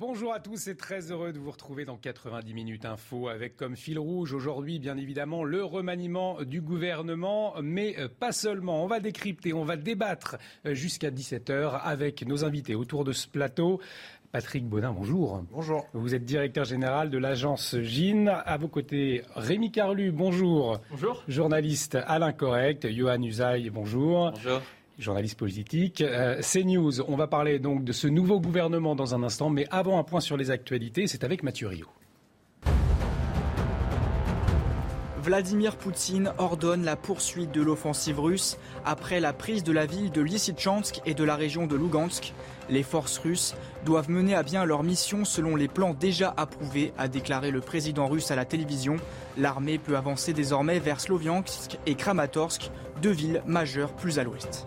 Bonjour à tous et très heureux de vous retrouver dans 90 minutes info avec comme fil rouge aujourd'hui bien évidemment le remaniement du gouvernement mais euh, pas seulement. On va décrypter, on va débattre euh, jusqu'à 17h avec nos invités autour de ce plateau. Patrick Baudin, bonjour. Bonjour. Vous êtes directeur général de l'agence GIN. À vos côtés, Rémi Carlu, bonjour. Bonjour. Journaliste Alain Correct, Johan Usaï, bonjour. Bonjour journaliste politique. Euh, CNews, on va parler donc de ce nouveau gouvernement dans un instant, mais avant un point sur les actualités, c'est avec Mathieu Rio. Vladimir Poutine ordonne la poursuite de l'offensive russe après la prise de la ville de Lysychansk et de la région de Lugansk. Les forces russes doivent mener à bien leur mission selon les plans déjà approuvés, a déclaré le président russe à la télévision. L'armée peut avancer désormais vers Sloviansk et Kramatorsk, deux villes majeures plus à l'ouest.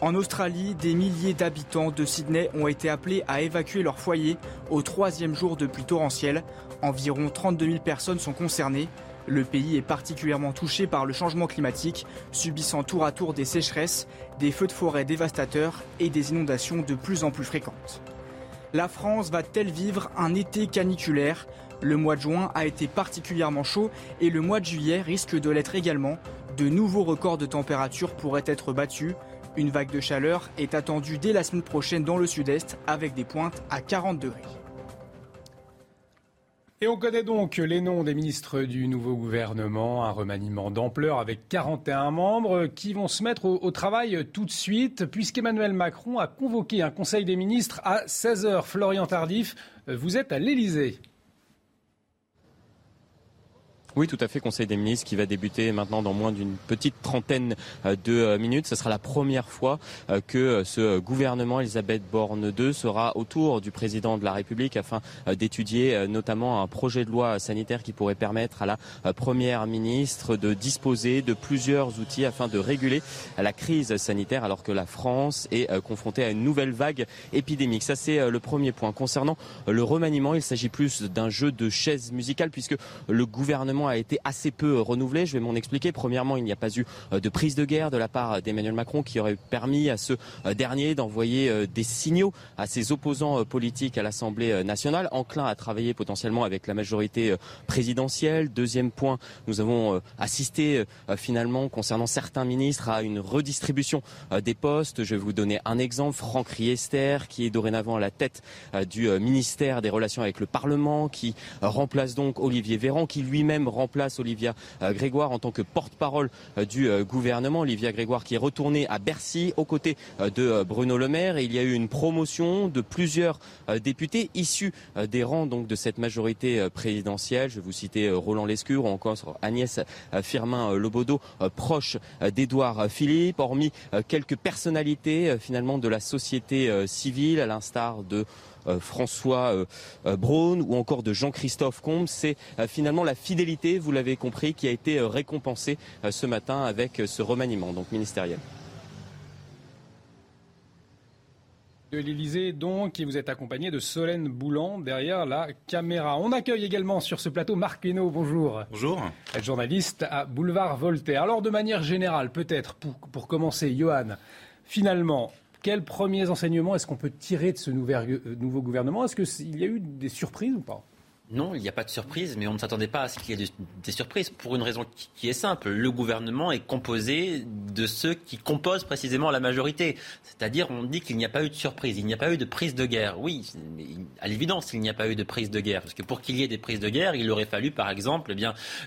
En Australie, des milliers d'habitants de Sydney ont été appelés à évacuer leur foyer au troisième jour de pluie torrentielle. Environ 32 000 personnes sont concernées. Le pays est particulièrement touché par le changement climatique, subissant tour à tour des sécheresses, des feux de forêt dévastateurs et des inondations de plus en plus fréquentes. La France va-t-elle vivre un été caniculaire? Le mois de juin a été particulièrement chaud et le mois de juillet risque de l'être également. De nouveaux records de température pourraient être battus. Une vague de chaleur est attendue dès la semaine prochaine dans le sud-est avec des pointes à 40 degrés. Et on connaît donc les noms des ministres du nouveau gouvernement, un remaniement d'ampleur avec 41 membres qui vont se mettre au, travail tout de suite puisqu'Emmanuel Macron a convoqué un conseil des ministres à 16h. Florian Tardif, vous êtes à l'Elysée. Oui, tout à fait. Conseil des ministres qui va débuter maintenant dans moins d'une petite trentaine euh, de euh, minutes. Ce sera la première fois euh, que ce gouvernement Elisabeth Borne II sera autour du président de la République afin d'étudier notamment un projet de loi sanitaire qui pourrait permettre à la première ministre de disposer de plusieurs outils afin de réguler la crise sanitaire alors que la France est confrontée à une nouvelle vague épidémique. Ça, c'est le premier point. Concernant le remaniement, il s'agit plus d'un jeu de chaises musicales puisque le gouvernement a été assez peu renouvelé. Je vais m'en expliquer. Premièrement, il n'y a pas eu euh, de prise de guerre de la part d'Emmanuel Macron qui aurait permis à ce euh, dernier d'envoyer euh, des signaux à ses opposants politiques à l'Assemblée nationale, enclin à travailler potentiellement avec la majorité présidentielle. Deuxième point, nous avons assisté finalement concernant certains ministres à une redistribution des postes. Je vais vous donner un exemple. Franck Riester, qui est dorénavant à la tête du ministère des Relations avec le Parlement, qui remplace donc Olivier Véran, qui lui-même remplace Olivia euh, Grégoire en tant que porte-parole euh, du euh, gouvernement. Olivia Grégoire qui est retournée à Bercy aux côtés de Bruno Le Maire. Et il y a eu une promotion de plusieurs députés issus des rangs donc de cette majorité présidentielle. Je vais vous citer Roland Lescure ou encore Agnès Firmin-Lobodo, proche d'Édouard Philippe, hormis quelques personnalités finalement de la société civile, à l'instar de François euh, euh, Braun ou encore de Jean-Christophe Combe. C'est finalement la fidélité, vous l'avez compris, qui a été récompensée ce matin avec ce remaniement donc ministériel. de l'Elysée, donc, et vous êtes accompagné de Solène Boulan derrière la caméra. On accueille également sur ce plateau Marc Hainaut, bonjour. Bonjour. Journaliste à Boulevard Voltaire. Alors, de manière générale, peut-être, pour, pour commencer, Johan, finalement, quels premiers enseignements est-ce qu'on peut tirer de ce euh, nouveau gouvernement? Est-ce qu'il y a eu des surprises ou pas? Non, il n'y a pas de surprise, mais on ne s'attendait pas à ce qu'il y ait des surprises pour une raison qui est simple. Le gouvernement est composé de ceux qui composent précisément la majorité. C'est-à-dire, on dit qu'il n'y a pas eu de surprise, il n'y a pas eu de prise de guerre. Oui, à l'évidence, il n'y a pas eu de prise de guerre. Parce que pour qu'il y ait des prises de guerre, il aurait fallu, par exemple, eh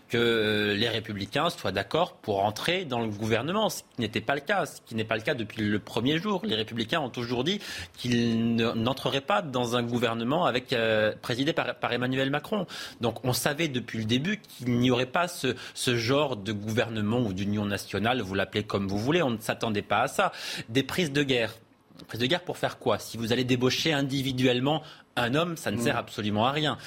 que les républicains soient d'accord pour entrer dans le gouvernement, ce qui n'était pas le cas, ce qui n'est pas le cas depuis le premier jour. Les républicains ont toujours dit qu'ils n'entreraient pas dans un gouvernement avec, euh, présidé par Emmanuel Macron. Donc on savait depuis le début qu'il n'y aurait pas ce, genre de gouvernement ou d'union nationale, vous l'appelez comme vous voulez, on ne s'attendait pas à ça. Des prises de guerre. Prises de guerre pour faire quoi? Si vous allez débaucher individuellement un homme, ça ne sert mm. absolument à rien.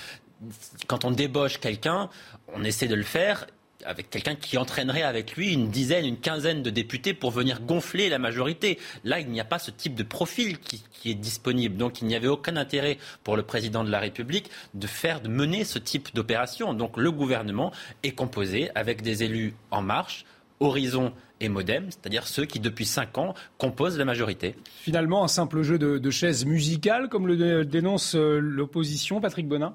Quand on débauche quelqu'un, on essaie de le faire avec quelqu'un qui entraînerait avec lui une dizaine, une quinzaine de députés pour venir gonfler la majorité. Là, il n'y a pas ce type de profil qui, est disponible. Donc, il n'y avait aucun intérêt pour le président de la République de faire, de mener ce type d'opération. Donc, le gouvernement est composé avec des élus en marche, Horizon et Modem, c'est-à-dire ceux qui, depuis cinq ans, composent la majorité. Finalement, un simple jeu de, de chaises musicales, comme le dénonce euh, l'opposition, Patrick Bonin?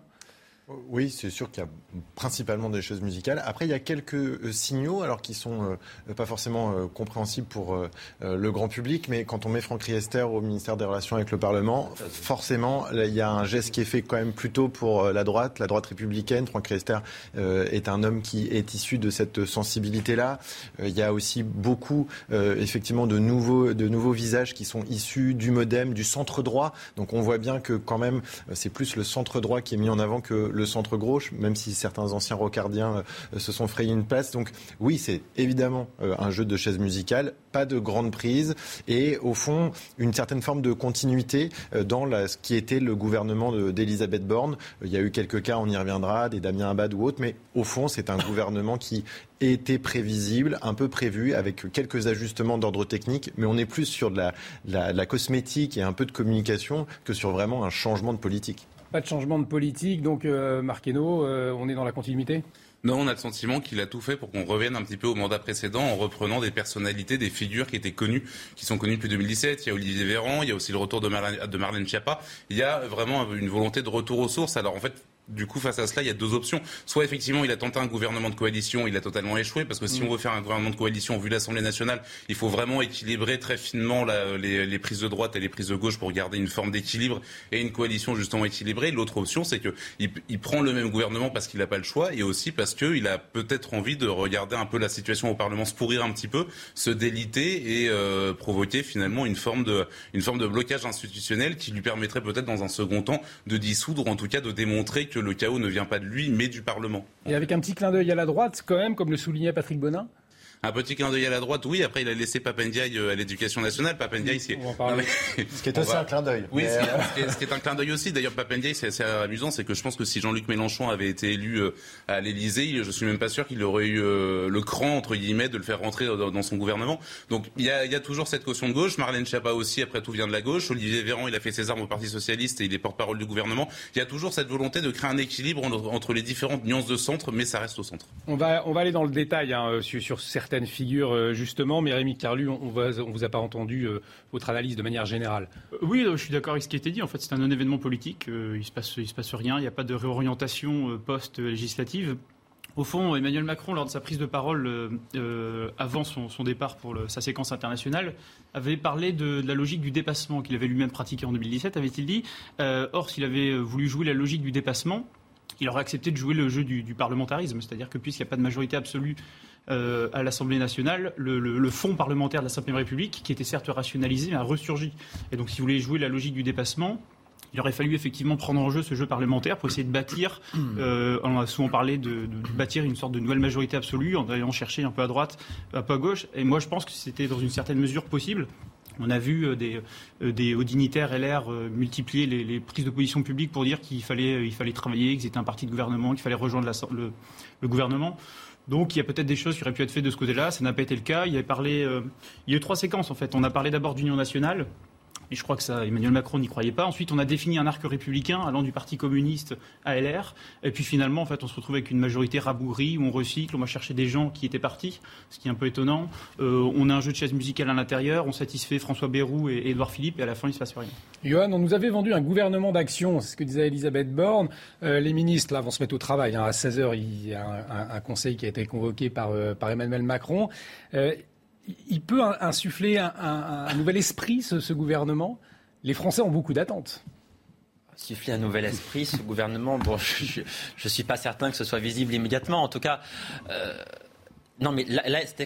Oui, c'est sûr qu'il y a principalement des choses musicales. Après, il y a quelques euh, signaux, alors qui sont euh, pas forcément euh, compréhensibles pour le grand public, mais quand on met Franck Riester au ministère des Relations avec le Parlement, forcément, il y a un geste qui est fait quand même plutôt pour la droite, la droite républicaine. Franck Riester est un homme qui est issu de cette sensibilité-là. il y a aussi beaucoup, effectivement, de nouveaux, de nouveaux visages qui sont issus du MoDem, du centre droit. Donc, on voit bien que quand même, c'est plus le centre droit qui est mis en avant que le centre gauche, même si certains anciens rocardiens euh, se sont frayés une place. Donc oui, c'est évidemment euh, un jeu de chaises musicales, pas de grande prise et au fond une certaine forme de continuité euh, dans ce qui était le gouvernement d'Elisabeth Borne. Il y a eu quelques cas, on y reviendra, des Damien Abad ou autres, mais au fond c'est un gouvernement qui était prévisible, un peu prévu, avec quelques ajustements d'ordre technique, mais on est plus sur de la, la cosmétique et un peu de communication que sur vraiment un changement de politique. Pas de changement de politique, donc euh, Marqueno, euh, on est dans la continuité? Non, on a le sentiment qu'il a tout fait pour qu'on revienne un petit peu au mandat précédent en reprenant des personnalités, des figures qui étaient connues, qui sont connues depuis 2017. Il y a Olivier Véran, il y a aussi le retour de Marlène, de Marlène Schiappa. Il y a vraiment une volonté de retour aux sources. Alors en fait, du coup, face à cela, il y a deux options. Soit effectivement, il a tenté un gouvernement de coalition, il a totalement échoué, parce que si mm. on veut faire un gouvernement de coalition, vu l'Assemblée nationale, il faut vraiment équilibrer très finement les, prises de droite et les prises de gauche pour garder une forme d'équilibre et une coalition justement équilibrée. L'autre option, c'est qu'il il prend le même gouvernement parce qu'il n'a pas le choix, et aussi parce qu'il a peut-être envie de regarder un peu la situation au Parlement, se pourrir un petit peu, se déliter et euh, provoquer finalement une forme, de, une forme de blocage institutionnel qui lui permettrait peut-être dans un second temps de dissoudre, ou en tout cas de démontrer que le chaos ne vient pas de lui, mais du Parlement. Et avec un petit clin d'œil à la droite, quand même, comme le soulignait Patrick Bonin un petit clin d'œil à la droite, oui. Après, il a laissé Papendiaï euh, à l'éducation nationale. Papendiaï, c'est. Ce qui est aussi un clin d'œil. Oui, euh, ce, qui est, un clin d'œil aussi. D'ailleurs, Papendiaï, c'est assez amusant, c'est que je pense que si Jean-Luc Mélenchon avait été élu euh, à l'Élysée, je suis même pas sûr qu'il aurait eu le cran, entre guillemets, de le faire rentrer dans, son gouvernement. Donc, il y, a, il y a toujours cette caution de gauche. Marlène Schiappa aussi, après tout, vient de la gauche. Olivier Véran, il a fait ses armes au Parti Socialiste et il est porte-parole du gouvernement. Il y a toujours cette volonté de créer un équilibre entre les différentes nuances de centre, mais ça reste au centre. On va, on va aller dans le détail hein, sur, sur, certaines figures justement. Mais Rémi Carlu, on ne vous a pas entendu euh, votre analyse de manière générale. Euh, oui, je suis d'accord avec ce qui a été dit. En fait, c'est un non-événement politique. Euh, il ne se, passe, se passe rien. Il n'y a pas de réorientation post-législative. Au fond, Emmanuel Macron, lors de sa prise de parole avant son, départ pour sa séquence internationale, avait parlé de, la logique du dépassement qu'il avait lui-même pratiqué en 2017, avait-il dit. or, s'il avait voulu jouer la logique du dépassement, il aurait accepté de jouer le jeu du, du parlementarisme, c'est-à-dire que puisqu'il n'y a pas de majorité absolue euh, à l'Assemblée nationale, le, le, fonds parlementaire de la Ve République, qui était certes rationalisé, a ressurgi. Et donc, si vous voulez jouer la logique du dépassement, il aurait fallu effectivement prendre en jeu ce jeu parlementaire pour essayer de bâtir, euh, on a souvent parlé de, bâtir une sorte de nouvelle majorité absolue en allant chercher un peu à droite, un peu à gauche. Et moi, je pense que c'était dans une certaine mesure possible. On a vu euh, des, hauts dignitaires LR multiplier les, prises de position publiques pour dire qu'il fallait, il fallait travailler, qu'ils étaient un parti de gouvernement, qu'il fallait rejoindre le, gouvernement. Donc il y a peut-être des choses qui auraient pu être faites de ce côté-là. Ça n'a pas été le cas. Il y a parlé, euh, il y a eu trois séquences en fait. On a parlé d'abord d'union nationale. Et je crois que ça, Emmanuel Macron n'y croyait pas. Ensuite, on a défini un arc républicain allant du Parti communiste à LR. Et puis finalement, en fait, on se retrouve avec une majorité rabougrie où on recycle, on va chercher des gens qui étaient partis, ce qui est un peu étonnant. Euh, on a un jeu de chaises musicales à l'intérieur, on satisfait François Bayrou et Édouard Philippe, et à la fin, il ne se passe rien. Johan, on nous avait vendu un gouvernement d'action, c'est ce que disait Elisabeth Borne. Euh, les ministres, là, vont se mettre au travail. Hein. À 16h, il y a un, conseil qui a été convoqué par, euh, par Emmanuel Macron il peut insuffler un, nouvel esprit, ce, gouvernement Les Français ont beaucoup d'attentes. Insuffler un nouvel esprit, ce gouvernement, bon, je ne suis pas certain que ce soit visible immédiatement. En tout cas, euh, non, mais là,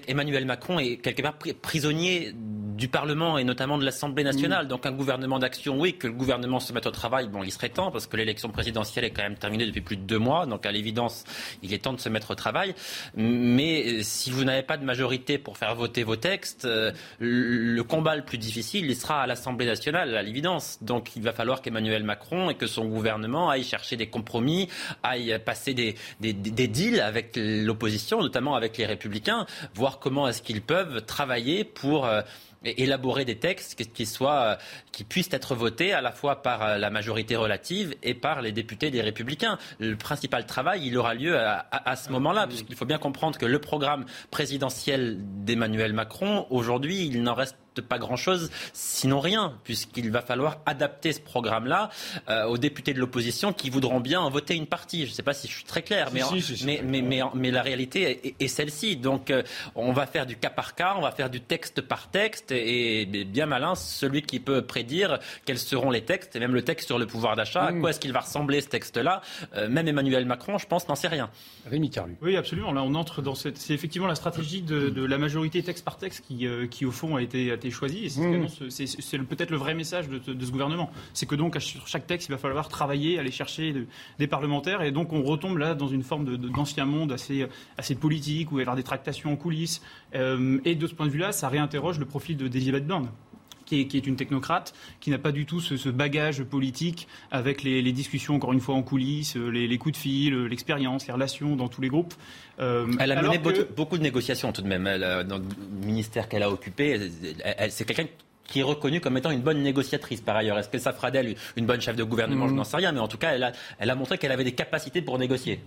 Emmanuel Macron est quelque part prisonnier du Parlement et notamment de l'Assemblée nationale. Donc un gouvernement d'action, oui, que le gouvernement se mette au travail, bon, il serait temps parce que l'élection présidentielle est quand même terminée depuis plus de deux mois. Donc à l'évidence, il est temps de se mettre au travail. Mais si vous n'avez pas de majorité pour faire voter vos textes, euh, le combat le plus difficile, il sera à l'Assemblée nationale, à l'évidence. Donc il va falloir qu'Emmanuel Macron et que son gouvernement aillent chercher des compromis, aillent passer des, des, des deals avec l'opposition, notamment avec les républicains, voir comment est-ce qu'ils peuvent travailler pour euh, élaborer des textes qui, soient, euh, qui puissent être votés à la fois par euh, la majorité relative et par les députés des Républicains. Le principal travail, il aura lieu à, à ce moment-là, puisqu'il faut bien comprendre que le programme présidentiel d'Emmanuel Macron, aujourd'hui, il n'en reste pas grand-chose, sinon rien, puisqu'il va falloir adapter ce programme-là euh, aux députés de l'opposition qui voudront bien en voter une partie. Je ne sais pas si je suis très clair, mais, mais, mais, mais, la réalité est, celle-ci. Donc euh, on va faire du cas par cas, on va faire du texte par texte, et, bien malin celui qui peut prédire quels seront les textes, et même le texte sur le pouvoir d'achat, à quoi est-ce qu'il va ressembler ce texte-là. Euh, même Emmanuel Macron, je pense, n'en sait rien. Rémi Carlu. Oui, absolument. Là, on entre dans cette. C'est effectivement la stratégie de, la majorité texte par texte qui, qui au fond, a été, a été choisi. Et c'est mmh. peut-être le vrai message de, ce gouvernement. C'est que donc, sur chaque texte, il va falloir travailler, aller chercher des parlementaires. Et donc, on retombe là dans une forme d'ancien monde assez, assez politique, où il va y avoir des tractations en coulisses. Euh, et de ce point de vue-là, ça réinterroge le profil d'Elisabeth Borne. Qui est, qui est, une technocrate, qui n'a pas du tout ce, bagage politique avec les, discussions, encore une fois, en coulisses, les, coups de fil, l'expérience, les relations dans tous les groupes. Euh, elle a mené beaucoup de négociations tout de même. dans le ministère qu'elle a occupé, c'est quelqu'un qui est reconnue comme étant une bonne négociatrice par ailleurs. Est-ce que ça fera d'elle une bonne chef de gouvernement Je mm. n'en sais rien, mais en tout cas, elle a, elle a montré qu'elle avait des capacités pour négocier.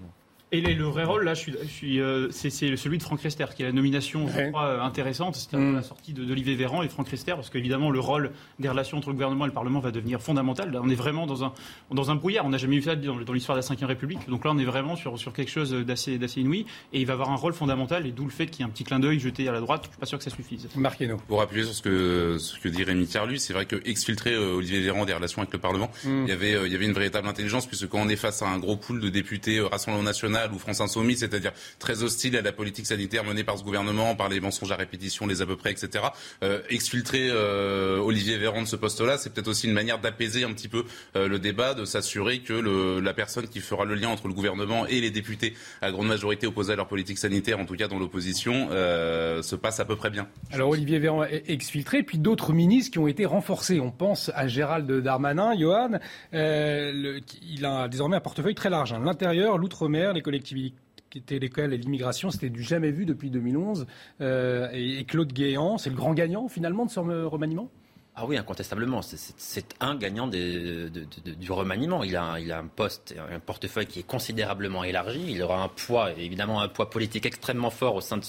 Et le vrai rôle, là, je suis, euh, c'est, celui de Franck Rester, qui est la nomination, je crois, euh, intéressante. C'était mm. la sortie d'Olivier Véran et Franck Rester, parce qu'évidemment, le rôle des relations entre le gouvernement et le Parlement va devenir fondamental. Là, on est vraiment dans un, dans un brouillard. On n'a jamais vu ça dans, l'histoire de la Ve République. Donc là, on est vraiment sur, sur quelque chose d'assez, d'assez inouï. Et il va avoir un rôle fondamental, et d'où le fait qu'il y ait un petit clin d'œil jeté à la droite. Je ne suis pas sûr que ça suffise. Marquez-nous. Pour appuyer sur ce que, ce que dit Rémi Thierlu, c'est vrai que exfiltrer euh, Olivier Véran des relations avec le Parlement, mm. il, y avait, il y avait une véritable intelligence, puisque quand on est face à un gros pool de députés Rassemblement National ou France Insoumise, c'est-à-dire très hostile à la politique sanitaire menée par ce gouvernement, par les mensonges à répétition, les à peu près, etc. Euh, exfiltrer euh, Olivier Véran de ce poste-là, c'est peut-être aussi une manière d'apaiser un petit peu euh, le débat, de s'assurer que la personne qui fera le lien entre le gouvernement et les députés, à grande majorité opposés à leur politique sanitaire, en tout cas dans l'opposition, se passe à peu près bien. Alors Olivier Véran exfiltré, puis d'autres ministres qui ont été renforcés. On pense à Gérald Darmanin, Johan. il a désormais un portefeuille très large. Hein. L'intérieur, l'outre-mer, les collectivités l'école et l'immigration, c'était du jamais vu depuis 2011. Euh, et, Claude Guéant, c'est le grand gagnant finalement de ce remaniement? Ah oui, incontestablement. C'est un gagnant du remaniement. Il a, il a un poste, un portefeuille qui est considérablement élargi. Il aura un poids, évidemment un poids politique extrêmement fort au sein de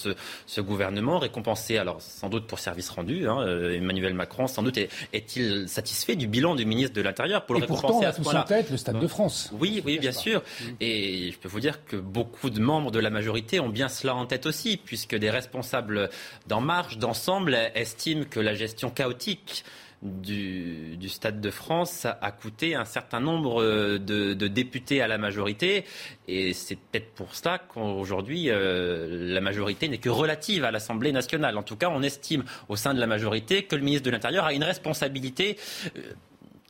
ce, gouvernement, récompensé alors sans doute pour service rendu. Hein, euh, Emmanuel Macron, sans doute, est-il satisfait du bilan du ministre de l'Intérieur pour le récompenser pourtant, à ce tête le Stade de France. Oui, oui, bien sûr. Mm. Et je peux vous dire que beaucoup de membres de la majorité ont bien cela en tête aussi, puisque des responsables d'En Marche, d'ensemble, estiment que la gestion chaotique du, Stade de France a coûté un certain nombre de, députés à la majorité. Et c'est peut-être pour cela qu'aujourd'hui, euh, la majorité n'est que relative à l'Assemblée nationale. En tout cas, on estime au sein de la majorité que le ministre de l'Intérieur a une responsabilité. Euh,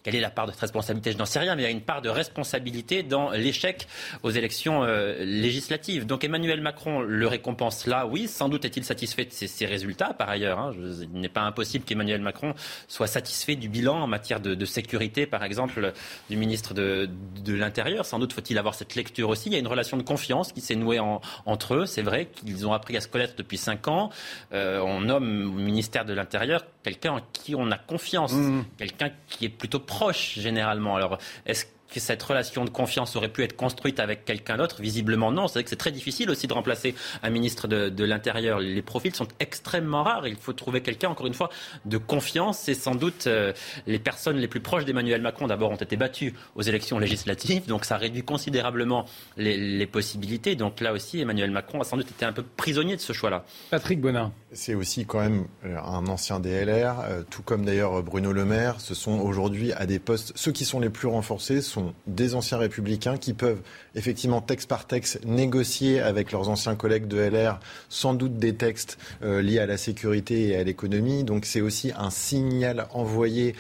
quelle est la part de responsabilité? Je n'en sais rien, mais il y a une part de responsabilité dans l'échec aux élections euh, législatives. Donc Emmanuel Macron le récompense là, oui. Sans doute est-il satisfait de ses, résultats, par ailleurs. Hein. il n'est pas impossible qu'Emmanuel Macron soit satisfait du bilan en matière de, sécurité, par exemple, du ministre de, l'Intérieur. Sans doute faut-il avoir cette lecture aussi. Il y a une relation de confiance qui s'est nouée entre eux. C'est vrai qu'ils ont appris à se connaître depuis cinq ans. Euh, on nomme au ministère de l'Intérieur quelqu'un en qui on a confiance, mmh. quelqu'un qui est plutôt proche généralement. Alors, est-ce que cette relation de confiance aurait pu être construite avec quelqu'un d'autre Visiblement non. C'est vrai que c'est très difficile aussi de remplacer un ministre de, l'Intérieur. Les profils sont extrêmement rares. Il faut trouver quelqu'un, encore une fois, de confiance. Et sans doute, euh, les personnes les plus proches d'Emmanuel Macron, d'abord, ont été battues aux élections législatives. Donc ça réduit considérablement les, possibilités. Donc là aussi, Emmanuel Macron a sans doute été un peu prisonnier de ce choix-là. Patrick Bonin. C'est aussi quand même euh, un ancien DLR, euh, tout comme d'ailleurs Bruno Le Maire. Ce sont aujourd'hui à des postes, ceux qui sont les plus renforcés sont des anciens républicains qui peuvent effectivement texte par texte négocier avec leurs anciens collègues de LR sans doute des textes euh, liés à la sécurité et à l'économie. Donc c'est aussi un signal envoyé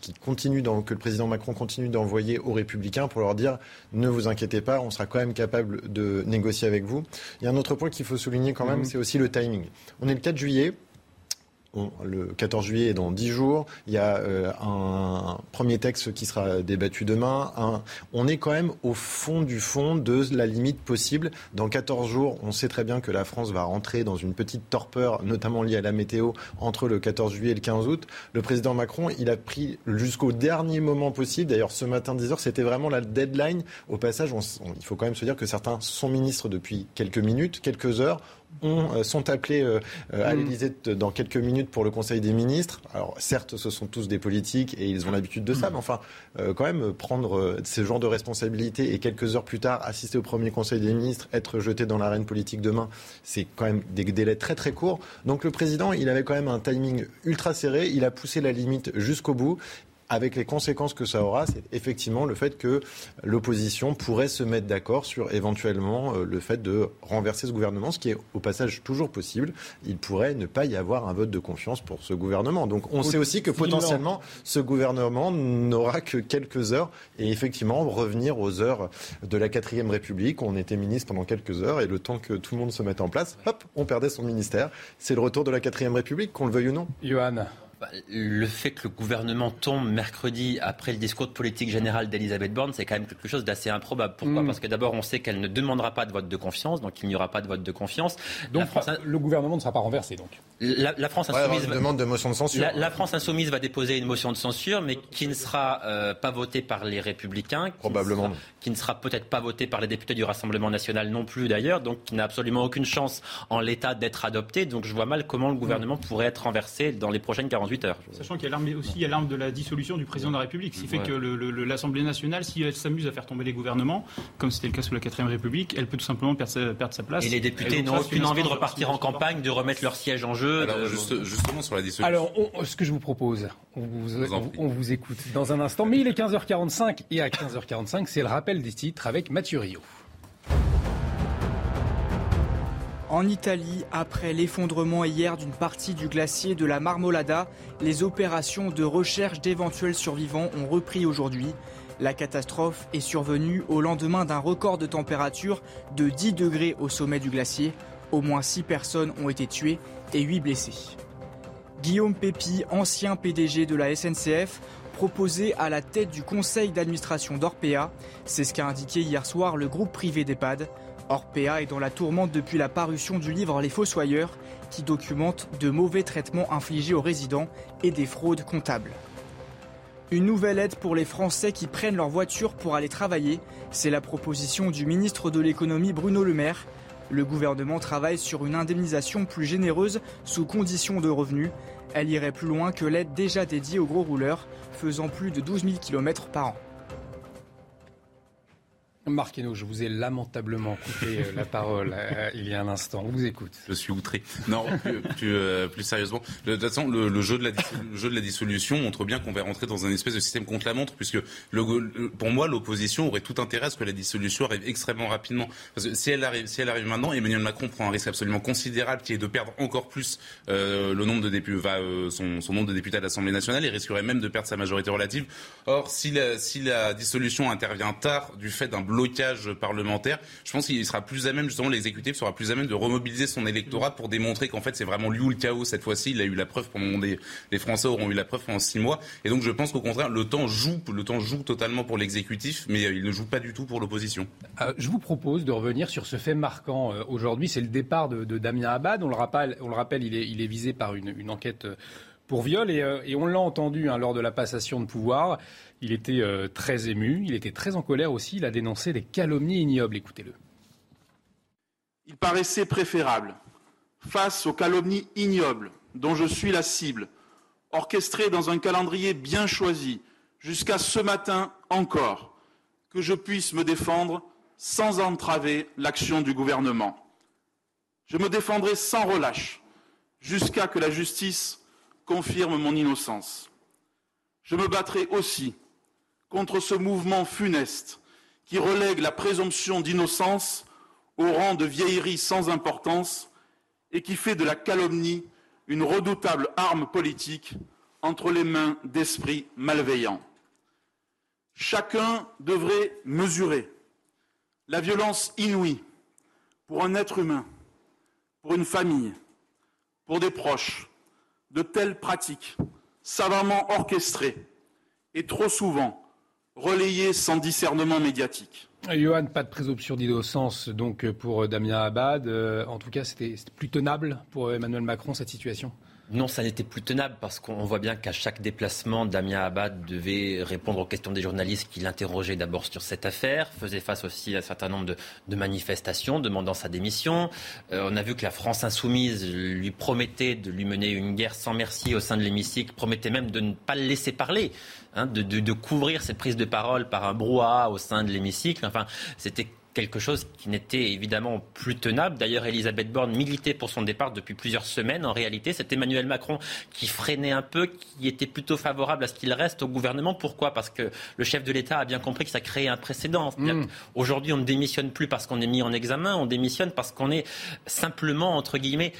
qui continue que le président Macron continue d'envoyer aux républicains pour leur dire ne vous inquiétez pas, on sera quand même capable de négocier avec vous. Il y a un autre point qu'il faut souligner quand même, mmh. c'est aussi le timing. On est le 4 juillet le 14 juillet dans 10 jours. Il y a euh, un premier texte qui sera débattu demain. on est quand même au fond du fond de la limite possible. Dans 14 jours, on sait très bien que la France va rentrer dans une petite torpeur, notamment liée à la météo, entre le 14 juillet et le 15 août. Le président Macron, il a pris jusqu'au dernier moment possible. D'ailleurs, ce matin 10 heures, c'était vraiment la deadline. Au passage, il faut quand même se dire que certains sont ministres depuis quelques minutes, quelques heures euh, sont appelés euh, euh, à mm. l'Élysée dans quelques minutes pour le Conseil des ministres. Alors certes, ce sont tous des politiques et ils ont l'habitude de ça, mm. mais enfin, quand même, prendre ce genre de responsabilité et quelques heures plus tard assister au premier Conseil des ministres, être jeté dans l'arène politique demain, c'est quand même des délais très très courts. Donc le président, il avait quand même un timing ultra serré, il a poussé la limite jusqu'au bout avec les conséquences que ça aura, c'est effectivement le fait que l'opposition pourrait se mettre d'accord sur éventuellement euh, le fait de renverser ce gouvernement, ce qui est au passage toujours possible. Il pourrait ne pas y avoir un vote de confiance pour ce gouvernement. Donc on sait aussi que potentiellement ce gouvernement n'aura que quelques heures et effectivement revenir aux heures de la quatrième République. On était ministre pendant quelques heures et le temps que tout le monde se mette en place, hop, on perdait son ministère. C'est le retour de la quatrième République, qu'on le veuille ou non. Johan. Bah, le fait que le gouvernement tombe mercredi après le discours de politique générale d'Elisabeth Borne, c'est quand même quelque chose d'assez improbable. Pourquoi mm. Parce que d'abord, on sait qu'elle ne demandera pas de vote de confiance, donc il n'y aura pas de vote de confiance. Donc le gouvernement ne sera pas renversé, donc. La, France insoumise. demande de motion de censure. La, France insoumise va déposer une motion de censure, mais qui ne sera euh, pas votée par les Républicains. Probablement. qui ne sera peut-être pas votée par les députés du Rassemblement national non plus d'ailleurs, donc qui n'a absolument aucune chance en l'état d'être adoptée. Donc je vois mal comment le gouvernement pourrait être renversé dans les prochaines 48 heures. Sachant qu'il y a aussi l'arme de la dissolution du président de la République, ce qui fait que l'Assemblée nationale, si elle s'amuse à faire tomber les gouvernements, comme c'était le cas sous la 4 République, elle peut tout simplement perdre sa, place. Et les députés n'ont aucune envie de repartir en campagne, de remettre leur siège en jeu. Alors, justement sur la dissolution. Alors, ce que je vous propose, on vous, écoute dans un instant, mais il est 15h45 et à 15h45, c'est le rappel des titres avec Mathieu Rio. En Italie, après l'effondrement hier d'une partie du glacier de la Marmolada, les opérations de recherche d'éventuels survivants ont repris aujourd'hui. La catastrophe est survenue au lendemain d'un record de température de 10 degrés au sommet du glacier. Au moins 6 personnes ont été tuées et 8 blessées. Guillaume Pépi, ancien PDG de la SNCF, proposé à la tête du conseil d'administration d'Orpea. C'est ce qu'a indiqué hier soir le groupe privé d'EHPAD. Orpea est dans la tourmente depuis la parution du livre Les Fossoyeurs, qui documente de mauvais traitements infligés aux résidents et des fraudes comptables. Une nouvelle aide pour les Français qui prennent leur voiture pour aller travailler, c'est la proposition du ministre de l'économie Bruno Le Maire. Le gouvernement travaille sur une indemnisation plus généreuse sous conditions de revenus. Elle irait plus loin que l'aide déjà dédiée aux gros rouleurs, faisant plus de 12 000 km par an. Marc je vous ai lamentablement coupé euh, la parole euh, il y a un instant. On vous écoute. Je suis outré. Non, plus, euh, sérieusement. De toute façon, le, jeu de la, dissolution montre bien qu'on va rentrer dans un espèce de système contre la montre, puisque pour moi, l'opposition aurait tout intérêt à ce que la dissolution arrive extrêmement rapidement. Parce que si elle arrive, si elle arrive maintenant, Emmanuel Macron prend un risque absolument considérable qui est de perdre encore plus le nombre de députés, son, nombre de députés à l'Assemblée nationale et risquerait même de perdre sa majorité relative. Or, si la, si la dissolution intervient tard du fait d'un blocage parlementaire, je pense qu'il sera plus à même, justement, l'exécutif sera plus à même de remobiliser son électorat pour démontrer qu'en fait c'est vraiment lui ou le chaos cette fois-ci. Il a eu la preuve pendant des, les Français auront eu la preuve pendant six mois. Et donc je pense qu'au contraire, le temps joue, le temps joue totalement pour l'exécutif, mais il ne joue pas du tout pour l'opposition. Euh, je vous propose de revenir sur ce fait marquant euh, aujourd'hui, c'est le départ de, Damien Abad. On le rappelle, il est, visé par une, enquête. Euh, pour viol. Et, et on l'a entendu hein, lors de la passation de pouvoir. Il était euh, très ému, il était très en colère aussi, il a dénoncé des calomnies ignobles. Écoutez-le. Il paraissait préférable, face aux calomnies ignobles dont je suis la cible, orchestrées dans un calendrier bien choisi, jusqu'à ce matin encore, que je puisse me défendre sans entraver l'action du gouvernement. Je me défendrai sans relâche jusqu'à que la justice confirme mon innocence. Je me battrai aussi contre ce mouvement funeste qui relègue la présomption d'innocence au rang de vieillerie sans importance et qui fait de la calomnie une redoutable arme politique entre les mains d'esprits malveillants. Chacun devrait mesurer la violence inouïe pour un être humain, pour une famille, pour des proches, de telles pratiques savamment orchestrées et trop souvent relayées sans discernement médiatique. Johan, pas de présomption d'innocence donc pour Damien Abad. Euh, en tout cas, c'était plus tenable pour Emmanuel Macron cette situation? Non, ça n'était plus tenable parce qu'on voit bien qu'à chaque déplacement, Damien Abad devait répondre aux questions des journalistes qui l'interrogeaient d'abord sur cette affaire, faisait face aussi à un certain nombre de, manifestations demandant sa démission. Euh, on a vu que la France insoumise lui promettait de lui mener une guerre sans merci au sein de l'hémicycle, promettait même de ne pas le laisser parler. Hein, de, de, couvrir cette prise de parole par un brouhaha au sein de l'hémicycle. Enfin, c'était quelque chose qui n'était évidemment plus tenable. D'ailleurs, Elisabeth Borne militait pour son départ depuis plusieurs semaines. En réalité, c'est Emmanuel Macron qui freinait un peu, qui était plutôt favorable à ce qu'il reste au gouvernement. Pourquoi? Parce que le chef de l'État a bien compris que ça créait un précédent. Mm. Aujourd'hui, on ne démissionne plus parce qu'on est mis en examen, on démissionne parce qu'on est simplement, entre guillemets,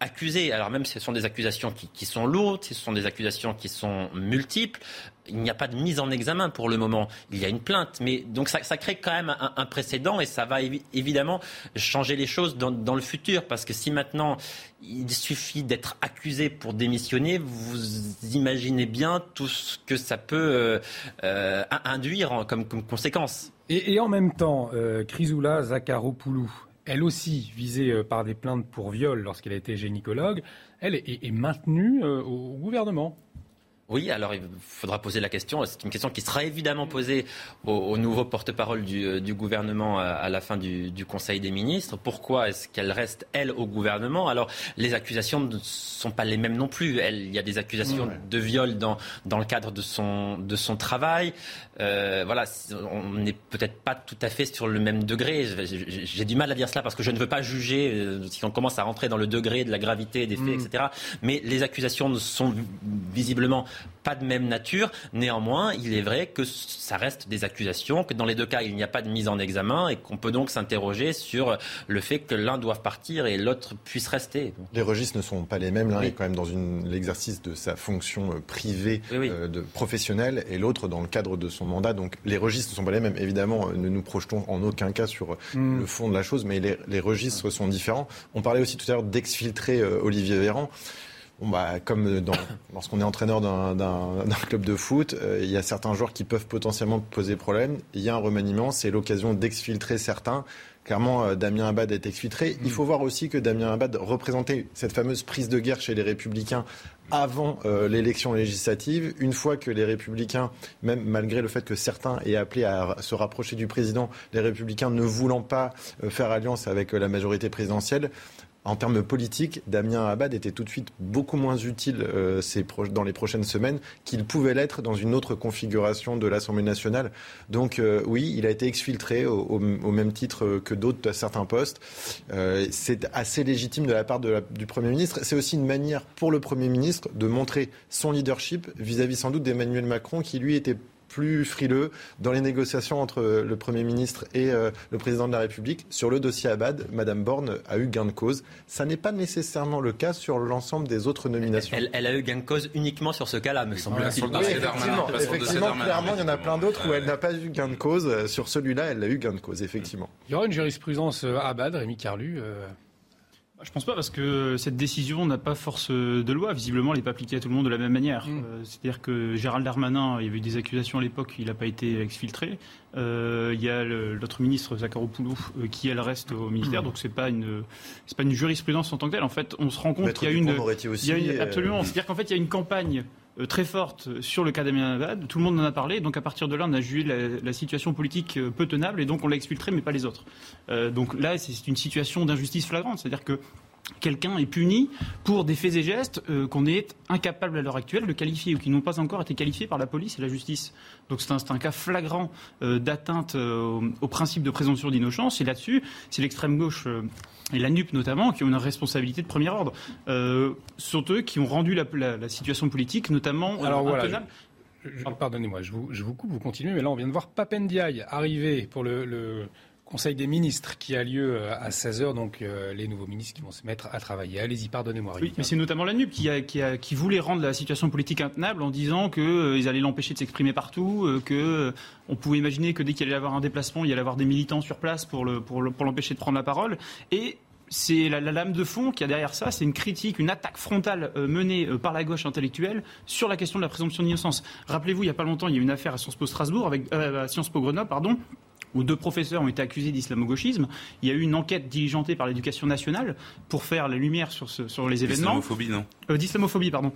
accusé. Alors même si ce sont des accusations qui, sont lourdes, ce sont des accusations qui sont multiples, il n'y a pas de mise en examen pour le moment. Il y a une plainte, mais donc ça, crée quand même un, précédent et ça va évidemment changer les choses dans, le futur parce que si maintenant il suffit d'être accusé pour démissionner, vous imaginez bien tout ce que ça peut euh, euh induire comme, conséquence. Et, en même temps, euh, Chrysoula Zakharopoulou, elle aussi visée euh, par des plaintes pour viol lorsqu'elle a été gynécologue, elle est, maintenue euh, au gouvernement. Oui, alors il faudra poser la question. C'est une question qui sera évidemment posée au, nouveau porte-parole du, euh, gouvernement à, la fin du, Conseil des ministres. Pourquoi est-ce qu'elle reste, elle, au gouvernement? Alors, les accusations ne sont pas les mêmes non plus. Elle, il y a des accusations de viol dans, dans le cadre de son, de son travail. Euh, voilà, on n'est peut-être pas tout à fait sur le même degré. J'ai du mal à dire cela parce que je ne veux pas juger euh, si on commence à rentrer dans le degré de la gravité des faits, mm. etc. Mais les accusations sont visiblement pas de même nature. Néanmoins, il est vrai que ça reste des accusations, que dans les deux cas, il n'y a pas de mise en examen et qu'on peut donc s'interroger sur le fait que l'un doive partir et l'autre puisse rester. Les registres ne sont pas les mêmes. L'un est quand même dans l'exercice de sa fonction euh, privée euh, de professionnelle et l'autre dans le cadre de son mandat. Donc les registres ne sont pas les mêmes. Évidemment, euh, ne nous projetons en aucun cas sur hmm. le fond de la chose, mais les, registres sont différents. On parlait aussi tout à l'heure d'exfiltrer Olivier Véran. Bon bah, comme lorsqu'on est entraîneur d'un club de foot, euh, il y a certains joueurs qui peuvent potentiellement poser problème. Il y a un remaniement, c'est l'occasion d'exfiltrer certains. Clairement, euh, Damien Abad est exfiltré. Il faut voir aussi que Damien Abad représentait cette fameuse prise de guerre chez les Républicains avant euh, l'élection législative. Une fois que les Républicains, même malgré le fait que certains aient appelé à se rapprocher du président, les Républicains ne voulant pas faire alliance avec la majorité présidentielle, en termes politiques, Damien Abad était tout de suite beaucoup moins utile euh, dans les prochaines semaines qu'il pouvait l'être dans une autre configuration de l'Assemblée nationale. Donc euh, oui, il a été exfiltré au, même titre que d'autres à certains postes. Euh, c'est assez légitime de la part du Premier ministre. C'est aussi une manière pour le Premier ministre de montrer son leadership vis-à-vis sans doute d'Emmanuel Macron qui lui était plus frileux dans les négociations entre le Premier ministre et euh, le Président de la République. Sur le dossier Abad, Madame Borne a eu gain de cause. Ça n'est pas nécessairement le cas sur l'ensemble des autres nominations. Elle, a eu gain de cause uniquement sur ce cas-là, me semble-t-il. Oui, effectivement, effectivement clairement, il y en a plein d'autres où elle n'a pas eu gain de cause. Sur celui-là, elle a eu gain de cause, effectivement. Il y aura une jurisprudence euh, Abad, Rémi Carlu euh, je pense pas parce que cette décision n'a pas force de loi. Visiblement, elle n'est pas appliquée à tout le monde de la même manière. Mm. Euh, c'est-à-dire que Gérald Darmanin, il y avait eu des accusations à l'époque, il n'a pas été exfiltré. Euh, il y a l'autre ministre, Zakharopoulou, euh, qui elle reste au ministère. Mm. Donc c'est pas une c'est pas une jurisprudence en tant que telle. En fait, on se rend compte qu'il y a une, il y a une absolument. C'est-à-dire qu'en fait, il y a une campagne très forte sur le cas d'Amien Abad. Tout le monde en a parlé. Donc à partir de là, on a jugé la, situation politique euh, peu tenable et donc on l'a exfiltré, mais pas les autres. Euh, donc là, c'est une situation d'injustice flagrante. C'est-à-dire que quelqu'un est puni pour des faits et gestes qu'on est incapable à l'heure actuelle de qualifier ou qui n'ont pas encore été qualifiés par la police et la justice. Donc c'est un, cas flagrant d'atteinte au, principe de présomption d'innocence. Et là-dessus, c'est l'extrême gauche et la NUP notamment, qui ont une responsabilité de premier ordre, euh, sont eux qui ont rendu la, situation politique, notamment Alors, voilà, pardonnez-moi, je vous, je vous coupe, vous continuez, mais là on vient de voir Papendiaï arriver pour le Conseil des ministres qui a lieu euh, à 16h, donc euh, les nouveaux ministres qui vont se mettre à travailler. Allez-y, pardonnez-moi. Oui, mais c'est notamment la NUP qui, qui, voulait rendre la situation politique intenable en disant qu'ils euh, allaient l'empêcher de s'exprimer partout, qu'on pouvait imaginer que dès qu'il allait y avoir un déplacement, il y allait avoir des militants sur place pour l'empêcher de prendre la parole. Et c'est la, lame de fond qui a derrière ça, c'est une critique, une attaque frontale menée par la gauche intellectuelle sur la question de la présomption d'innocence. Rappelez-vous, il n'y a pas longtemps, il y a eu une affaire à Sciences Po Strasbourg, avec, à Sciences Po Grenoble, pardon, où deux professeurs ont été accusés d'islamo-gauchisme. Il y a eu une enquête diligentée par l'éducation nationale pour faire la lumière sur, ce, sur les événements. D'islamophobie, non euh, D'islamophobie, pardon.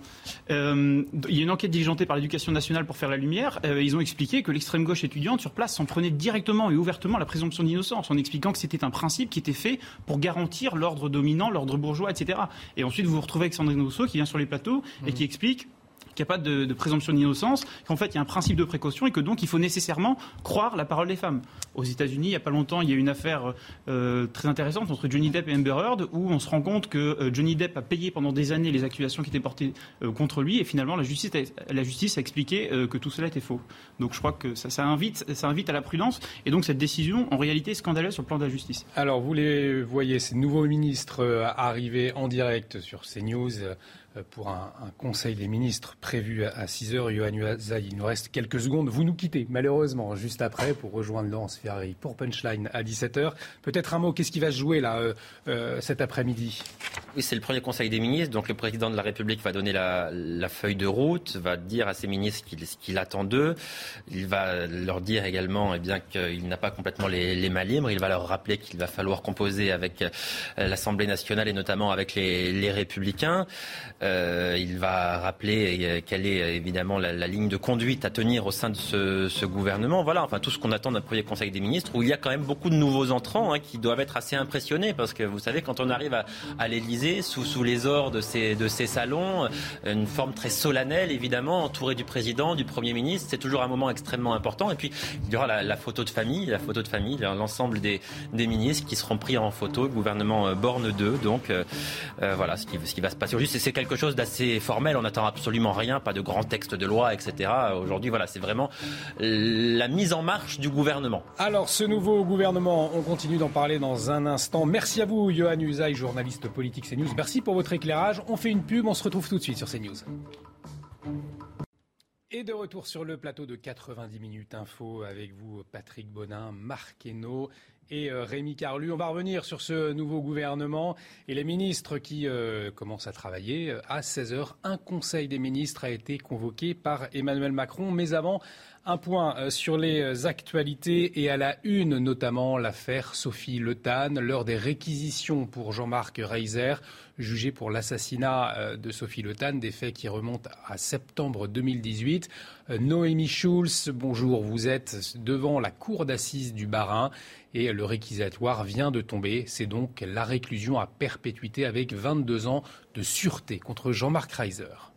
Euh, il y a une enquête diligentée par l'éducation nationale pour faire la lumière. Euh, ils ont expliqué que l'extrême gauche étudiante sur place s'en prenait directement et ouvertement la présomption d'innocence, en expliquant que c'était un principe qui était fait pour garantir l'ordre dominant, l'ordre bourgeois, etc. Et ensuite, vous vous retrouvez avec Sandrine Rousseau qui vient sur les plateaux et qui explique qu'il n'y a pas de, présomption d'innocence, qu'en fait il y a un principe de précaution et que donc il faut nécessairement croire la parole des femmes. Aux États-Unis, il n'y a pas longtemps, il y a eu une affaire euh, très intéressante entre Johnny Depp et Amber Heard où on se rend compte que euh, Johnny Depp a payé pendant des années les accusations qui étaient portées euh, contre lui et finalement la justice, a, la justice a expliqué que tout cela était faux. Donc je crois que ça, invite, ça invite à la prudence et donc cette décision en réalité est scandaleuse sur le plan de la justice. Alors vous les voyez, ces nouveaux ministres arriver en direct sur CNews pour un, conseil des ministres prévu à 6 heures. Yohann il nous reste quelques secondes. Vous nous quittez, malheureusement, juste après pour rejoindre Laurence Ferrari pour Punchline à 17 heures. Peut-être un mot, qu'est-ce qui va se jouer là euh, euh, cet après-midi? Oui, c'est le premier conseil des ministres. Donc le président de la République va donner la, feuille de route, va dire à ses ministres ce qu'il attend d'eux. Il va leur dire également eh qu'il n'a pas complètement les, mains libres. Il va leur rappeler qu'il va falloir composer avec l'Assemblée nationale et notamment avec les, les Républicains. Euh, il va rappeler euh, quelle est euh, évidemment la, ligne de conduite à tenir au sein de ce, gouvernement. Voilà, enfin tout ce qu'on attend d'un premier Conseil des ministres, où il y a quand même beaucoup de nouveaux entrants hein, qui doivent être assez impressionnés, parce que vous savez, quand on arrive à, à l'Élysée, sous, les ors de ces, salons, une forme très solennelle, évidemment, entouré du président, du Premier ministre, c'est toujours un moment extrêmement important. Et puis, il y aura la, photo de famille, la photo de famille, l'ensemble des, ministres qui seront pris en photo, gouvernement Borne 2. Donc, voilà ce qui, va se passer aujourd'hui. C'est chose d'assez formel. On n'attend absolument rien, pas de grands textes de loi, etc. Aujourd'hui, voilà, c'est vraiment la mise en marche du gouvernement. Alors, ce nouveau gouvernement, on continue d'en parler dans un instant. Merci à vous, Johan Usaï, journaliste politique CNews. Merci pour votre éclairage. On fait une pub, on se retrouve tout de suite sur CNews. Et de retour sur le plateau de 90 minutes info avec vous, Patrick Bonin, Marc Hainaut et euh, Rémi Carlu. On va revenir sur ce nouveau gouvernement et les ministres qui euh, commencent à travailler. À 16h, un conseil des ministres a été convoqué par Emmanuel Macron. Mais avant, un point euh, sur les actualités et à la une, notamment l'affaire Sophie Le l'heure des réquisitions pour Jean-Marc Reiser, jugé pour l'assassinat euh, de Sophie Le des faits qui remontent à septembre 2018. Euh, Noémie Schulz, bonjour, vous êtes devant la cour d'assises du Barin et le réquisitoire vient de tomber. C'est donc la réclusion à perpétuité avec 22 ans de sûreté contre Jean-Marc Reiser.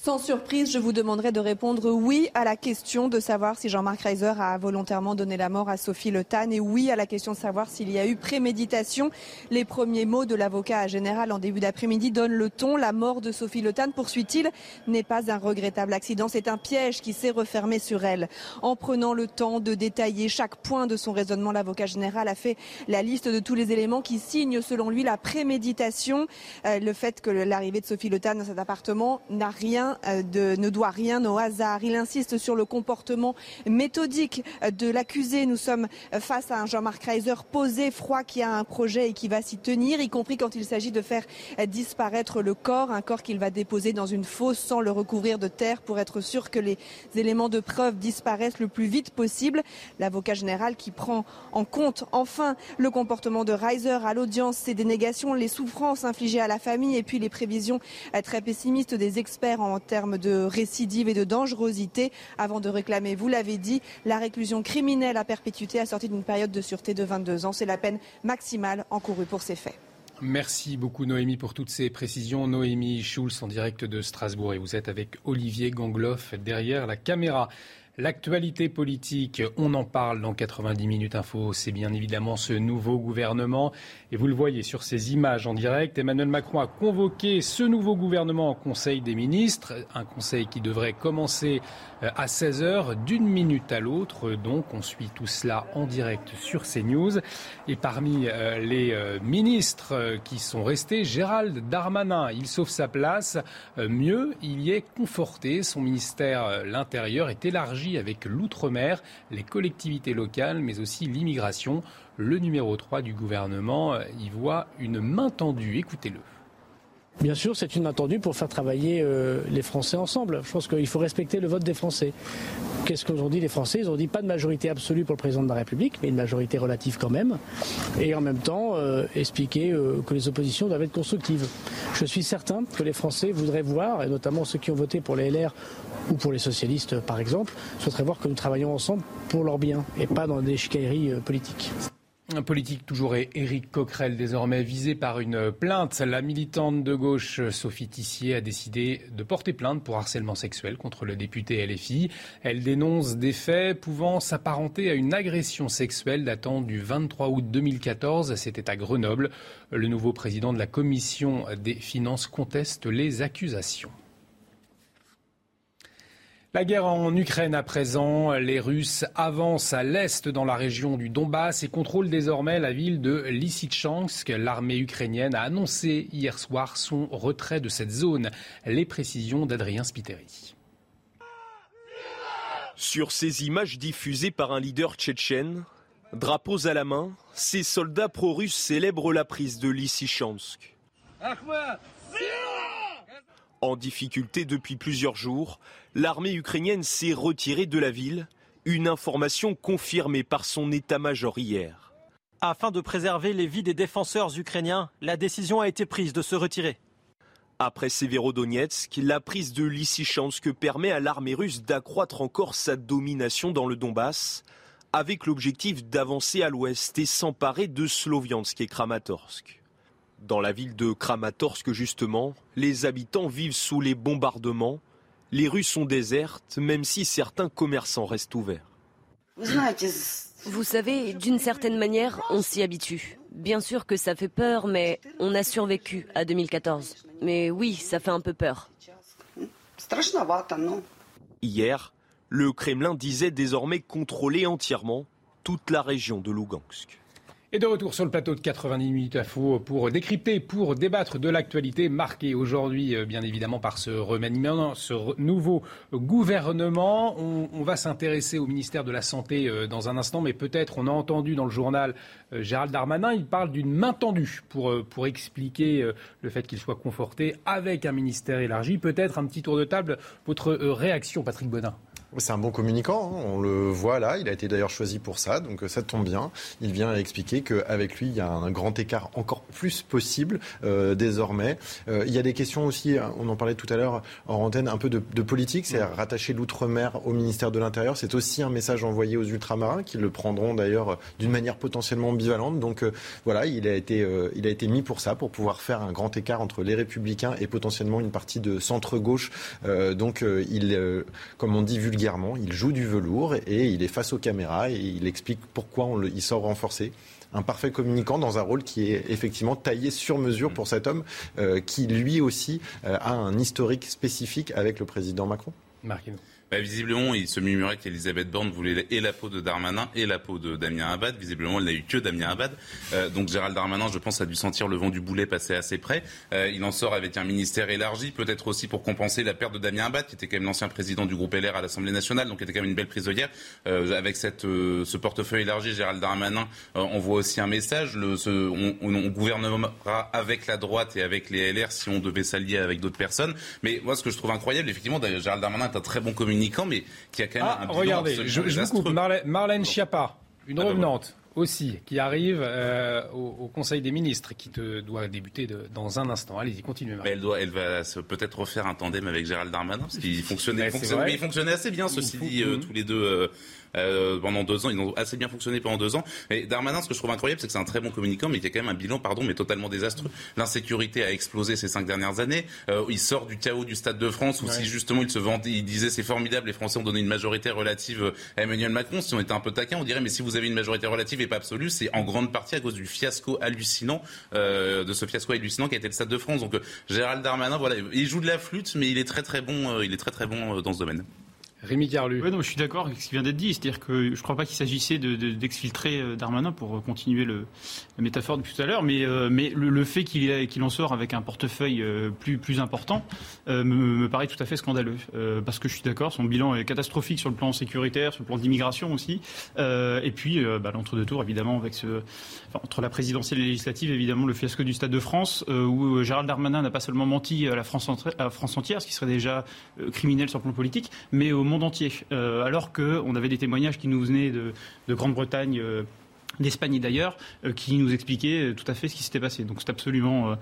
Sans surprise, je vous demanderai de répondre oui à la question de savoir si Jean-Marc Reiser a volontairement donné la mort à Sophie Le Tan et oui à la question de savoir s'il y a eu préméditation. Les premiers mots de l'avocat général en début d'après-midi donnent le ton. La mort de Sophie Le Tan, poursuit-il, n'est pas un regrettable accident, c'est un piège qui s'est refermé sur elle. En prenant le temps de détailler chaque point de son raisonnement, l'avocat général a fait la liste de tous les éléments qui signent selon lui la préméditation, euh, le fait que l'arrivée de Sophie Le dans cet appartement n'a rien euh, ne doit rien au hasard. Il insiste sur le comportement méthodique de l'accusé. Nous sommes face à un Jean-Marc Reiser posé, froid, qui a un projet et qui va s'y tenir, y compris quand il s'agit de faire disparaître le corps, un corps qu'il va déposer dans une fosse sans le recouvrir de terre pour être sûr que les éléments de preuve disparaissent le plus vite possible. L'avocat général qui prend en compte enfin le comportement de Reiser à l'audience, ses dénégations, les souffrances infligées à la famille et puis les prévisions très pessimistes des experts en en termes de récidive et de dangerosité avant de réclamer, vous l'avez dit, la réclusion criminelle à perpétuité assortie d'une période de sûreté de 22 ans. C'est la peine maximale encourue pour ces faits. Merci beaucoup Noémie pour toutes ces précisions. Noémie Schulz en direct de Strasbourg et vous êtes avec Olivier Gangloff derrière la caméra. L'actualité politique, on en parle dans 90 minutes info. C'est bien évidemment ce nouveau gouvernement. Et vous le voyez sur ces images en direct. Emmanuel Macron a convoqué ce nouveau gouvernement en Conseil des ministres. Un conseil qui devrait commencer euh, à 16 heures d'une minute à l'autre. Donc on suit tout cela en direct sur CNews. Et parmi euh, les euh, ministres qui sont restés, Gérald Darmanin, il sauve sa place. Mieux, il y est conforté. Son ministère, l'Intérieur, est élargi avec l'outre-mer, les collectivités locales, mais aussi l'immigration. Le numéro 3 du gouvernement y voit une main tendue. Écoutez-le. Bien sûr, c'est une main tendue pour faire travailler euh, les Français ensemble. Je pense qu'il faut respecter le vote des Français. Qu'est-ce qu'ont dit les Français? Ils ont dit pas de majorité absolue pour le président de la République, mais une majorité relative quand même. Et en même temps, euh, expliquer euh, que les oppositions doivent être constructives. Je suis certain que les Français voudraient voir, et notamment ceux qui ont voté pour les LR ou pour les socialistes par exemple, souhaiteraient voir que nous travaillons ensemble pour leur bien et pas dans des chicailleries euh, politiques. Un politique toujours et Éric Coquerel, désormais visé par une plainte. La militante de gauche Sophie Tissier a décidé de porter plainte pour harcèlement sexuel contre le député LFI. Elle dénonce des faits pouvant s'apparenter à une agression sexuelle datant du 23 août 2014. C'était à Grenoble. Le nouveau président de la commission des finances conteste les accusations. La guerre en Ukraine à présent, les Russes avancent à l'est dans la région du Donbass et contrôlent désormais la ville de Lysychansk. L'armée ukrainienne a annoncé hier soir son retrait de cette zone. Les précisions d'Adrien Spiteri. Sur ces images diffusées par un leader tchétchène, drapeaux à la main, ces soldats pro-russes célèbrent la prise de Lysychansk. En difficulté depuis plusieurs jours, l'armée ukrainienne s'est retirée de la ville, une information confirmée par son état-major hier. Afin de préserver les vies des défenseurs ukrainiens, la décision a été prise de se retirer. Après Severodonetsk, la prise de Lysychansk permet à l'armée russe d'accroître encore sa domination dans le Donbass, avec l'objectif d'avancer à l'ouest et s'emparer de Sloviansk et Kramatorsk. Dans la ville de Kramatorsk, justement, les habitants vivent sous les bombardements. Les rues sont désertes, même si certains commerçants restent ouverts. Vous savez, d'une certaine manière, on s'y habitue. Bien sûr que ça fait peur, mais on a survécu à 2014. Mais oui, ça fait un peu peur. Hier, le Kremlin disait désormais contrôler entièrement toute la région de Lugansk. Et de retour sur le plateau de 90 minutes à faux pour décrypter, pour débattre de l'actualité marquée aujourd'hui, euh, bien évidemment, par ce remaniement, ce nouveau gouvernement. On, va s'intéresser au ministère de la Santé euh, dans un instant, mais peut-être on a entendu dans le journal euh, Gérald Darmanin, il parle d'une main tendue pour, expliquer le fait qu'il soit conforté avec un ministère élargi. Peut-être un petit tour de table. Votre réaction, Patrick Bodin c'est un bon communicant, hein. on le voit là, il a été d'ailleurs choisi pour ça, donc ça tombe bien. Il vient expliquer qu'avec lui, il y a un grand écart encore plus possible euh, désormais. Euh, il y a des questions aussi, on en parlait tout à l'heure en antenne, un peu de, politique, c'est rattacher l'outre-mer au ministère de l'Intérieur. C'est aussi un message envoyé aux ultramarins qui le prendront d'ailleurs d'une manière potentiellement ambivalente. Donc euh, voilà, il a, été, il a été mis pour ça, pour pouvoir faire un grand écart entre les républicains et potentiellement une partie de centre-gauche. donc il, comme on dit, il joue du velours et il est face aux caméras et il explique pourquoi il sort renforcé un parfait communicant dans un rôle qui est effectivement taillé sur mesure pour cet homme euh, qui lui aussi euh, a un historique spécifique avec le président Macron. Bah, visiblement, il se murmurait qu'Elisabeth Borne voulait et la peau de Darmanin et la peau de Damien Abad. Visiblement, elle n'a eu que Damien Abad. Euh, donc Gérald Darmanin, je pense, a dû sentir le vent du boulet passer assez près. Euh, il en sort avec un ministère élargi, peut-être aussi pour compenser la perte de Damien Abad, qui était quand même l'ancien président du groupe LR à l'Assemblée nationale, donc qui était quand même une belle prisonnière. Euh, avec ce portefeuille élargi, Gérald Darmanin envoie aussi un message. On, gouvernera avec la droite et avec les LR si on devait s'allier avec d'autres personnes. Mais moi, ce que je trouve incroyable, effectivement, Gérald Darmanin est un très bon mais qui a quand même ah, un Regardez, je, vous coupe. Marlène, Schiappa, une revenante aussi, qui arrive euh, au, Conseil des ministres, qui te doit débuter dans un instant. Allez-y, continuez. Mais elle, doit, elle va peut-être refaire un tandem avec Gérald Darmanin, parce qu'il fonctionnait, fonctionnait, il fonctionnait assez bien, ceci dit, euh, tous les deux euh, pendant deux ans. Ils ont assez bien fonctionné pendant deux ans. Et Darmanin, ce que je trouve incroyable, c'est que c'est un très bon communicant, mais il y a quand même un bilan, pardon, mais totalement désastreux. L'insécurité a explosé ces cinq dernières années. Euh, il sort du chaos du Stade de France, où si justement il se vendait, il disait c'est formidable, les Français ont donné une majorité relative à Emmanuel Macron. Si on était un peu taquin, on dirait mais si vous avez une majorité relative et pas absolue, c'est en grande partie à cause du fiasco hallucinant, euh, de ce fiasco hallucinant qui a été le Stade de France. Donc euh, Gérald Darmanin, voilà, il joue de la flûte, mais il est très très bon, euh, il est très très bon dans ce domaine. Rémi Carlu. Oui, non, je suis d'accord avec ce qui vient d'être dit. C'est-à-dire que je ne crois pas qu'il s'agissait d'exfiltrer de, Darmanin pour continuer le, la métaphore depuis tout à l'heure, mais, euh, le, fait qu'il en sort avec un portefeuille euh, plus, important euh, me, paraît tout à fait scandaleux. parce que je suis d'accord, son bilan est catastrophique sur le plan sécuritaire, sur le plan d'immigration aussi. et puis, bah, l'entre-deux tours, évidemment, avec ce, entre la présidentielle et la législative, évidemment, le fiasco du Stade de France, où Gérald Darmanin n'a pas seulement menti à la France, la France entière, ce qui serait déjà criminel sur le plan politique, mais au monde entier. Alors qu'on avait des témoignages qui nous venaient de, de Grande-Bretagne d'Espagne et d'ailleurs, euh, qui nous expliquait tout à fait ce qui s'était passé. Donc c'est absolument, euh,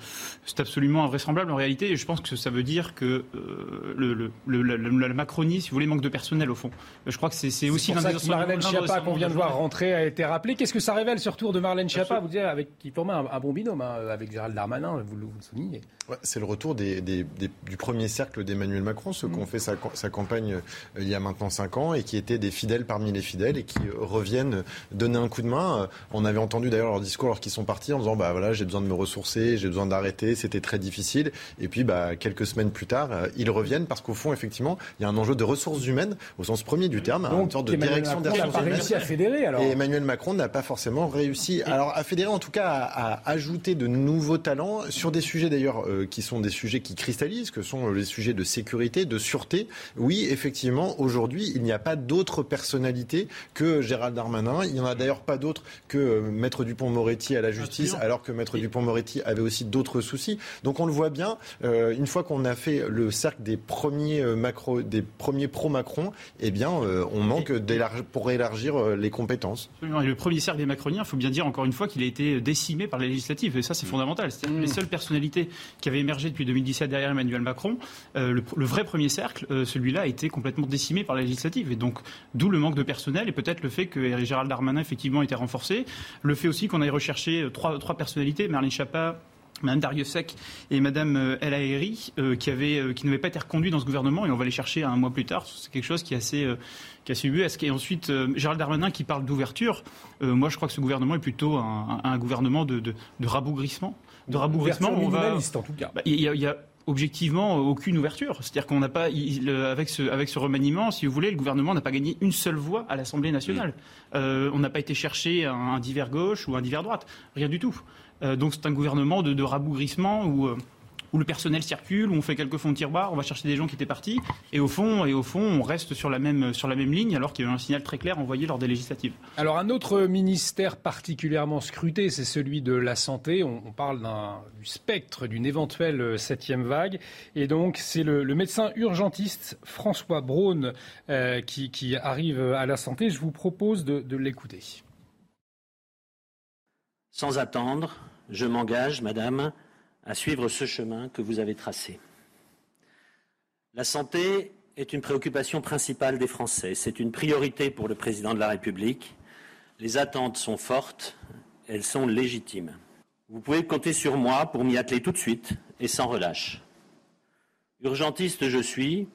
c'est absolument invraisemblable en réalité. Et je pense que ça veut dire que euh, le, le, la, Macronie, si vous voulez, manque de personnel au fond. Je crois que c'est aussi l'un des Marlène Schiappa qu'on vient de voir rentrer a été rappelé. Qu'est-ce que ça révèle sur tour de Marlène Schiappa Vous dites avec qui formait un, bon binôme hein, avec Gérald Darmanin, vous, le soulignez. c'est le retour des, des, du premier cercle d'Emmanuel Macron, ceux qui ont fait sa, sa campagne il y a maintenant cinq ans et qui étaient des fidèles parmi les fidèles et qui reviennent donner un coup de main on avait entendu d'ailleurs leur discours alors qu'ils sont partis en disant bah voilà j'ai besoin de me ressourcer, j'ai besoin d'arrêter, c'était très difficile. Et puis bah quelques semaines plus tard, euh, ils reviennent parce qu'au fond effectivement il y a un enjeu de ressources humaines au sens premier du terme, une sorte de direction des ressources humaines. réussi à fédérer alors. Et Emmanuel Macron n'a pas forcément réussi. Alors à fédérer en tout cas à, ajouter de nouveaux talents sur des sujets d'ailleurs euh, qui sont des sujets qui cristallisent, que sont les sujets de sécurité, de sûreté. Oui effectivement aujourd'hui il n'y a pas d'autres personnalités que Gérald Darmanin. Il n'y en a d'ailleurs pas d'autres que euh, Maître Dupont-Moretti à la justice, alors que Maître Dupont-Moretti avait aussi d'autres soucis. Donc on le voit bien, euh, une fois qu'on a fait le cercle des premiers euh, macro, des premiers pro-Macron, eh bien, on manque pour élargir les compétences. le premier cercle des Macroniens, il faut bien dire encore une fois qu'il a été décimé par les législatives, et ça c'est mm. fondamental. cest les mm. seules personnalités qui avaient émergé depuis 2017 derrière Emmanuel Macron, le, vrai premier cercle, celui-là a été complètement décimé par les législatives, et donc d'où le manque de personnel et peut-être le fait que Gérald Darmanin effectivement était renforcé. Le fait aussi qu'on ait recherché euh, trois, trois personnalités, Merlin Chapa, Mme Dariussec et Mme euh, El Aeri, euh, qui, avaient, qui n'avaient pas été reconduits dans ce gouvernement, et on va les chercher un mois plus tard. C'est quelque chose qui est assez, qui a suivi. Et ensuite, Gérald Darmanin qui parle d'ouverture. moi, je crois que ce gouvernement est plutôt un, gouvernement de, de, rabougrissement. De rabougrissement, on va, en tout cas. Bah, y a objectivement aucune ouverture. C'est-à-dire qu'on n'a pas, avec ce, avec ce remaniement, si vous voulez, le gouvernement n'a pas gagné une seule voix à l'Assemblée nationale. Euh, on n'a pas été chercher un, divers gauche ou un divers droite, rien du tout. Euh, donc c'est un gouvernement de, de rabougrissement où euh, où le personnel circule, où on fait quelques fonds de tiroir, on va chercher des gens qui étaient partis, et au fond, et au fond on reste sur la même, sur la même ligne, alors qu'il y a eu un signal très clair envoyé lors des législatives. Alors un autre ministère particulièrement scruté, c'est celui de la santé. On, parle du spectre d'une éventuelle euh, septième vague, et donc c'est le, médecin urgentiste François Braun euh, qui, arrive à la santé. Je vous propose de l'écouter. Sans attendre, je m'engage, Madame, à suivre ce chemin que vous avez tracé. La santé est une préoccupation principale des Français. C'est une priorité pour le président de la République. Les attentes sont fortes, elles sont légitimes. Vous pouvez compter sur moi pour m'y atteler tout de suite et sans relâche. Urgentiste je suis,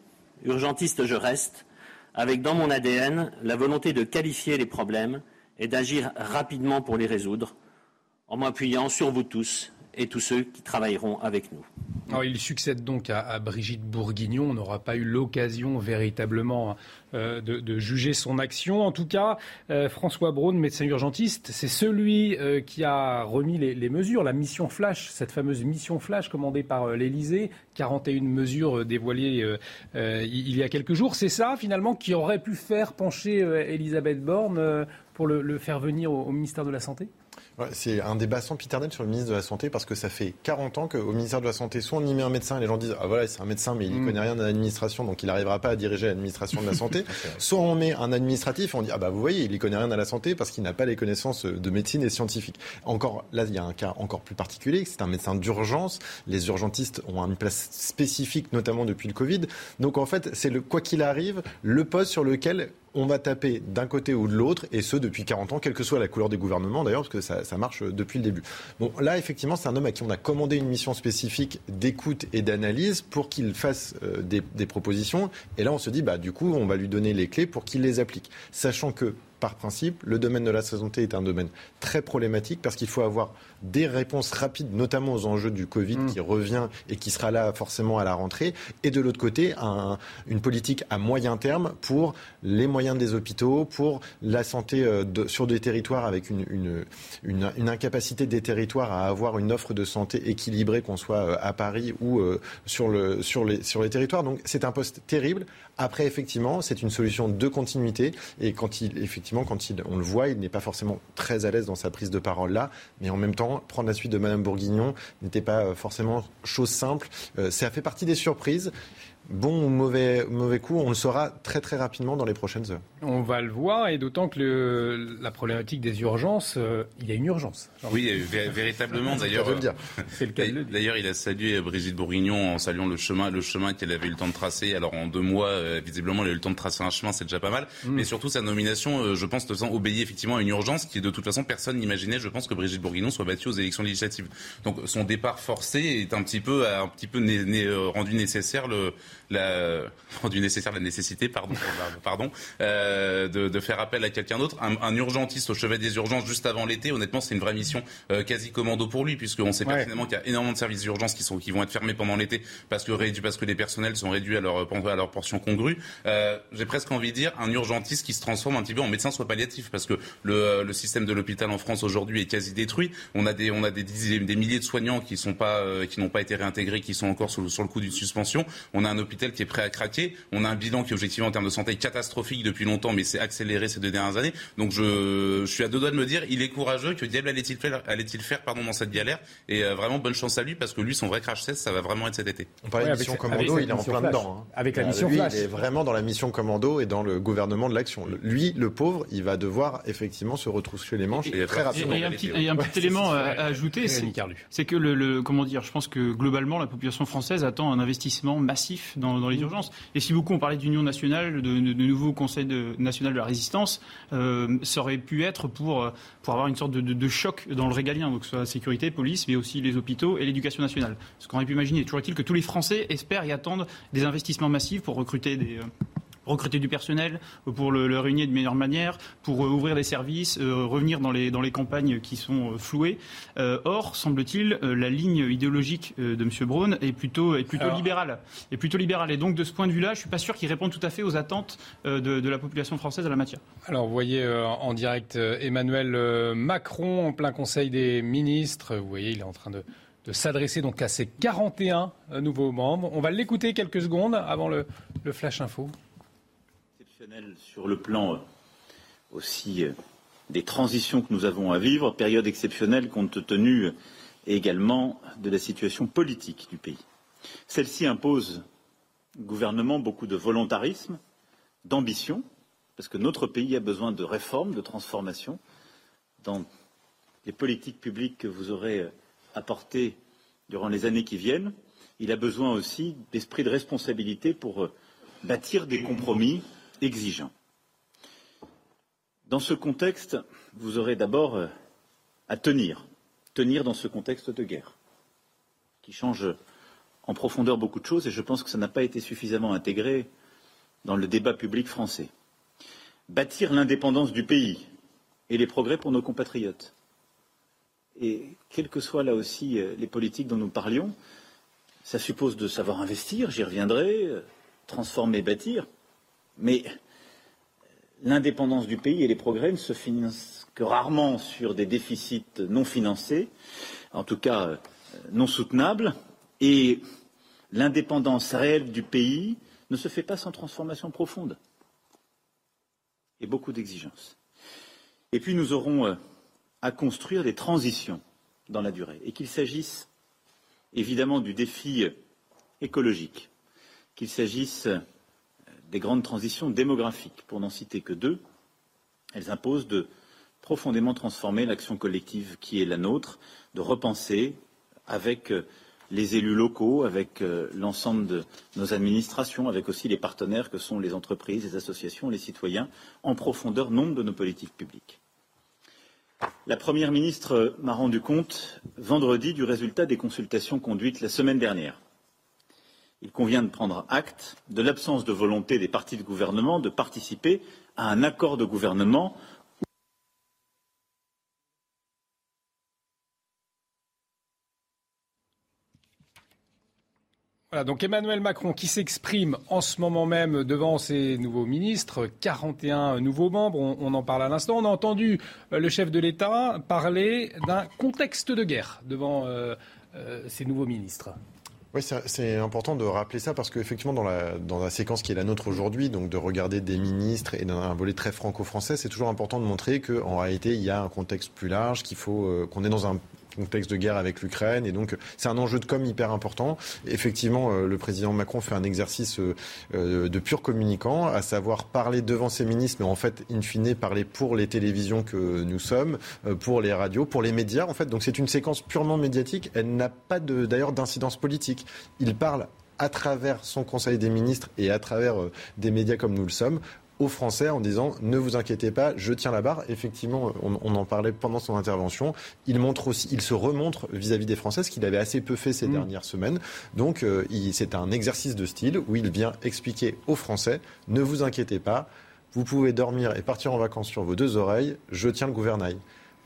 urgentiste je reste, avec dans mon ADN la volonté de qualifier les problèmes et d'agir rapidement pour les résoudre, en m'appuyant sur vous tous et tous ceux qui travailleront avec nous. Il succède donc à, Brigitte Bourguignon. On n'aura pas eu l'occasion véritablement euh, de, juger son action. En tout cas, euh, François Braun, médecin urgentiste, c'est celui euh, qui a remis les, mesures, la mission flash, cette fameuse mission flash commandée par l'Elysée, 41 mesures dévoilées il y a quelques jours. C'est ça, finalement, qui aurait pu faire pencher Elisabeth Borne pour le, faire venir au ministère de la Santé? C'est un débat sans piternel sur le ministre de la Santé parce que ça fait 40 ans qu'au ministère de la Santé, soit on y met un médecin et les gens disent Ah voilà, c'est un médecin, mais il ne mm. connaît rien de l'administration, donc il n'arrivera pas à diriger l'administration de la santé. soit on met un administratif et on dit Ah bah vous voyez, il ne connaît rien à la santé parce qu'il n'a pas les connaissances de médecine et scientifique. Encore, là, il y a un cas encore plus particulier, c'est un médecin d'urgence. Les urgentistes ont une place spécifique, notamment depuis le Covid. Donc en fait, c'est le quoi qu'il arrive, le poste sur lequel on va taper d'un côté ou de l'autre, et ce depuis 40 ans, quelle que soit la couleur des gouvernements d'ailleurs, parce que ça, marche depuis le début. Bon, là, effectivement, c'est un homme à qui on a commandé une mission spécifique d'écoute et d'analyse pour qu'il fasse euh, des, des, propositions. Et là, on se dit, bah, du coup, on va lui donner les clés pour qu'il les applique. Sachant que, par principe, le domaine de la santé est un domaine très problématique parce qu'il faut avoir des réponses rapides, notamment aux enjeux du Covid mm. qui revient et qui sera là forcément à la rentrée, et de l'autre côté, une politique à moyen terme pour les moyens des hôpitaux, pour la santé euh, sur des territoires avec une, incapacité des territoires à avoir une offre de santé équilibrée, qu'on soit euh, à Paris ou euh, sur, le, sur, les, sur les territoires. Donc c'est un poste terrible. Après, effectivement, c'est une solution de continuité. Et quand il, effectivement, quand on le voit, il n'est pas forcément très à l'aise dans sa prise de parole là. Mais en même temps, prendre la suite de Madame Bourguignon n'était pas euh, forcément chose simple. Euh, ça fait partie des surprises bon ou mauvais, mauvais coup, on le saura très très rapidement dans les prochaines heures. On va le voir, et d'autant que la problématique des urgences, euh, il y a une urgence. Oui, véritablement d'ailleurs. C'est le cas D'ailleurs, il a salué Brigitte Bourguignon en saluant le chemin, le chemin qu'elle avait eu le temps de tracer. Alors en deux mois, euh, visiblement, elle a eu le temps de tracer un chemin, c'est déjà pas mal. Mm. Mais surtout, sa nomination, euh, je pense, obéit effectivement à une urgence qui, de toute façon, personne n'imaginait, je pense, que Brigitte Bourguignon soit battue aux élections législatives. Donc son départ forcé est un petit peu, un petit peu rendu nécessaire le la, rendu nécessaire la nécessité, pardon, pardon, euh, de, de, faire appel à quelqu'un d'autre. Un, un, urgentiste au chevet des urgences juste avant l'été, honnêtement, c'est une vraie mission euh, quasi commando pour lui, puisqu'on sait pertinemment qu'il y a énormément de services d'urgence qui sont qui vont être fermés pendant l'été parce que parce que les personnels sont réduits à leur à leur portion congrue. Euh, J'ai presque envie de dire un urgentiste qui se transforme un petit peu en médecin soit palliatif, parce que le, le système de l'hôpital en France aujourd'hui est quasi détruit. On a des on a des, des, milliers de soignants qui sont pas qui n'ont pas été réintégrés, qui sont encore sur, sur le coup d'une suspension. On a un hôpital qui est prêt à craquer. On a un bilan qui, objectivement, en termes de santé, catastrophique depuis longtemps, mais c'est accéléré ces deux dernières années. Donc je, je, suis à deux doigts de me dire, il est courageux. Que diable allait-il faire, allait-il faire pardon, dans cette galère Et euh, vraiment, bonne chance à lui, parce que lui, son vrai crash test, ça va vraiment être cet été. On parlait de mission commando, il est en plein dedans. Hein. Avec la mission lui, flash. Il est vraiment dans la mission commando et dans le gouvernement de l'action. Lui, le pauvre, il va devoir effectivement se retrousser les manches et, très rapidement. Et, un petit, un petit élément à, ajouter, c'est que le, le, comment dire, je pense que globalement, la population française attend un investissement massif dans, dans les mmh. urgences. Et si beaucoup on parlait d'union nationale, de, nouveau Conseil national de la résistance, euh, ça aurait pu être pour, pour avoir une sorte de, choc dans le régalien, donc soit la sécurité, police, mais aussi les hôpitaux et l'éducation nationale. Ce qu'on aurait pu imaginer. Toujours est-il que tous les Français espèrent et attendent des investissements massifs pour recruter des, euh, recruter du personnel, pour le, réunir de meilleure manière, pour euh, ouvrir des services, euh, revenir dans les, dans les campagnes qui sont euh, flouées. or, semble-t-il, la ligne idéologique de M. Braun est plutôt, est plutôt libérale. Est plutôt libérale. Et donc, de ce point de vue-là, je ne suis pas sûr qu'il réponde tout à fait aux attentes de, de, la population française à la matière. Alors, vous voyez en direct Emmanuel Macron en plein Conseil des ministres. Vous voyez, il est en train de de s'adresser donc à ses 41 nouveaux membres. On va l'écouter quelques secondes avant le, le Flash Info sur le plan euh, aussi euh, des transitions que nous avons à vivre, période exceptionnelle compte tenu euh, également de la situation politique du pays. Celle-ci impose au gouvernement beaucoup de volontarisme, d'ambition, parce que notre pays a besoin de réformes, de transformations dans les politiques publiques que vous aurez apportées durant les années qui viennent. Il a besoin aussi d'esprit de responsabilité pour bâtir des compromis exigeant. Dans ce contexte, vous aurez d'abord euh, à tenir, tenir dans ce contexte de guerre, qui change en profondeur beaucoup de choses, et je pense que ça n'a pas été suffisamment intégré dans le débat public français. Bâtir l'indépendance du pays et les progrès pour nos compatriotes. Et quelles que soient là aussi euh, les politiques dont nous parlions, ça suppose de savoir investir, j'y reviendrai, euh, transformer, bâtir, mais l'indépendance du pays et les progrès ne se financent que rarement sur des déficits non financés, en tout cas euh, non soutenables, et l'indépendance réelle du pays ne se fait pas sans transformation profonde et beaucoup d'exigences. Et puis nous aurons euh, à construire des transitions dans la durée et qu'il s'agisse évidemment du défi écologique, qu'il s'agisse des grandes transitions démographiques, pour n'en citer que deux, elles imposent de profondément transformer l'action collective qui est la nôtre, de repenser avec les élus locaux, avec euh, l'ensemble de nos administrations, avec aussi les partenaires que sont les entreprises, les associations, les citoyens, en profondeur nombre de nos politiques publiques. La Première ministre m'a rendu compte vendredi du résultat des consultations conduites la semaine dernière. Il convient de prendre acte de l'absence de volonté des partis de gouvernement de participer à un accord de gouvernement Voilà, donc Emmanuel Macron qui s'exprime en ce moment même devant ses nouveaux ministres, 41 nouveaux membres, on, en parle à l'instant. On a entendu euh, le chef de l'État parler d'un contexte de guerre devant euh, euh, ses nouveaux ministres. Oui, c'est important de rappeler ça parce qu'effectivement, dans la, dans la séquence qui est la nôtre aujourd'hui, donc de regarder des ministres et d'un volet très franco-français, c'est toujours important de montrer qu'en réalité, il y a un contexte plus large, qu'il faut qu'on est dans un contexte de guerre avec l'Ukraine. Et donc, c'est un enjeu de com hyper important. Effectivement, euh, le président Macron fait un exercice euh, euh, de pur communicant, à savoir parler devant ses ministres, mais en fait, in fine, parler pour les télévisions que nous sommes, pour les radios, pour les médias, en fait. Donc, c'est une séquence purement médiatique. Elle n'a pas d'ailleurs d'incidence politique. Il parle à travers son Conseil des ministres et à travers des médias comme nous le sommes, aux Français en disant ne vous inquiétez pas, je tiens la barre. Effectivement, on, en parlait pendant son intervention. Il montre aussi, il se remontre vis-à-vis des Français, ce qu'il avait assez peu fait ces mm. dernières semaines. Donc, euh, c'est un exercice de style où il vient expliquer aux Français ne vous inquiétez pas, vous pouvez dormir et partir en vacances sur vos deux oreilles. Je tiens le gouvernail.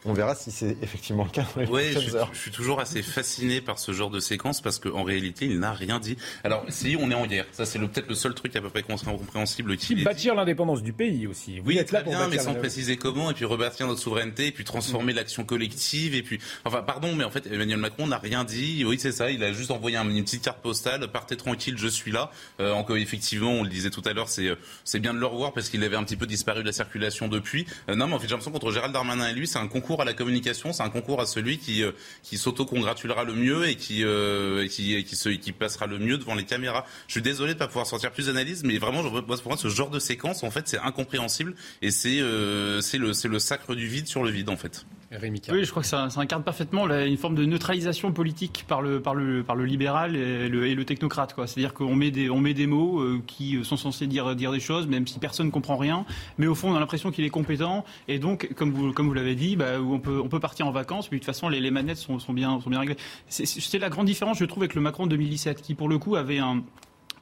On verra si c'est effectivement le cas Oui, je, suis toujours assez fasciné par ce genre de séquence parce qu'en réalité, il n'a rien dit. Alors, si on est en guerre, ça c'est peut-être le seul truc à peu près compréhensible qu'il Bâtir l'indépendance du pays aussi. oui, très bien, mais sans préciser comment, et puis rebâtir notre souveraineté, et puis transformer mm. l'action collective, et puis, enfin, pardon, mais en fait, Emmanuel Macron n'a rien dit. Oui, c'est ça. Il a juste envoyé une petite carte postale. Partez tranquille, je suis là. Euh, encore, effectivement, on le disait tout à l'heure, c'est euh, c'est bien de le revoir parce qu'il avait un petit peu disparu de la circulation depuis. Euh, non, mais en fait, j'ai l'impression qu'entre Gérald Darmanin et lui, c'est un concours à la communication, c'est un concours à celui qui, euh, qui s'auto-congratulera le mieux et qui, euh, qui, qui, se, qui passera le mieux devant les caméras. Je suis désolé de ne pas pouvoir sortir plus d'analyse, mais vraiment, pour moi, ce genre de séquence, en fait, c'est incompréhensible et c'est euh, le, le sacre du vide sur le vide, en fait. Oui, je crois que ça, incarne parfaitement une forme de neutralisation politique par le, libéral et le, technocrate. C'est-à-dire qu'on met des, met des mots euh, qui sont censés dire, des choses, même si personne ne comprend rien. Mais au fond, on a l'impression qu'il est compétent. Et donc, comme vous, l'avez dit, bah, on, peut, partir en vacances, mais de toute façon, les, manettes sont, bien, réglées. C'est la grande différence, je trouve, avec le Macron 2017, qui pour le coup avait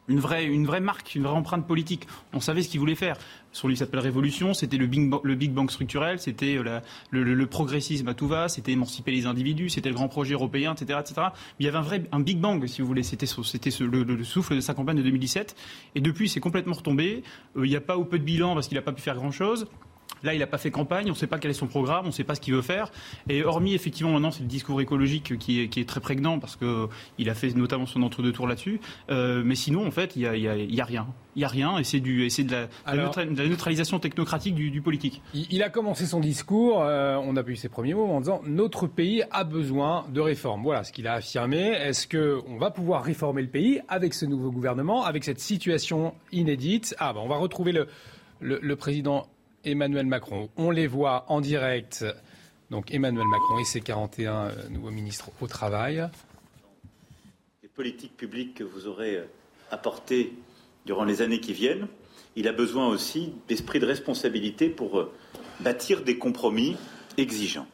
une vraie marque, une vraie empreinte politique. On savait ce qu'il voulait faire. Son livre s'appelle Révolution, c'était le Big, le Big Bang structurel, c'était euh, le, progressisme à tout va, c'était émanciper les individus, c'était le grand projet européen, etc., etc. Il y avait un vrai un Big Bang, si vous voulez, c'était le, souffle de sa campagne de 2017. Et depuis, c'est complètement retombé. Euh, il n'y a pas ou peu de bilan parce qu'il n'a pas pu faire grand-chose. Là, il n'a pas fait campagne, on ne sait pas quel est son programme, on ne sait pas ce qu'il veut faire. Et hormis, effectivement, maintenant, c'est le discours écologique qui est, qui est très prégnant parce qu'il a fait notamment son entre-deux tours là-dessus. Euh, mais sinon, en fait, il n'y a, y a, y a, rien. Il n'y a rien et c'est de, la, de la neutralisation technocratique du, du, politique. Il a commencé son discours, euh, on a vu ses premiers mots en disant notre pays a besoin de réformes. Voilà ce qu'il a affirmé. Est-ce qu'on va pouvoir réformer le pays avec ce nouveau gouvernement, avec cette situation inédite? Ah, ben, on va retrouver le, le, le président Emmanuel Macron. On les voit en direct. Donc Emmanuel Macron et ses 41 euh, nouveaux ministres au travail. Les politiques publiques que vous aurez euh, apportées durant les années qui viennent, il a besoin aussi d'esprit de responsabilité pour euh, bâtir des compromis exigeants.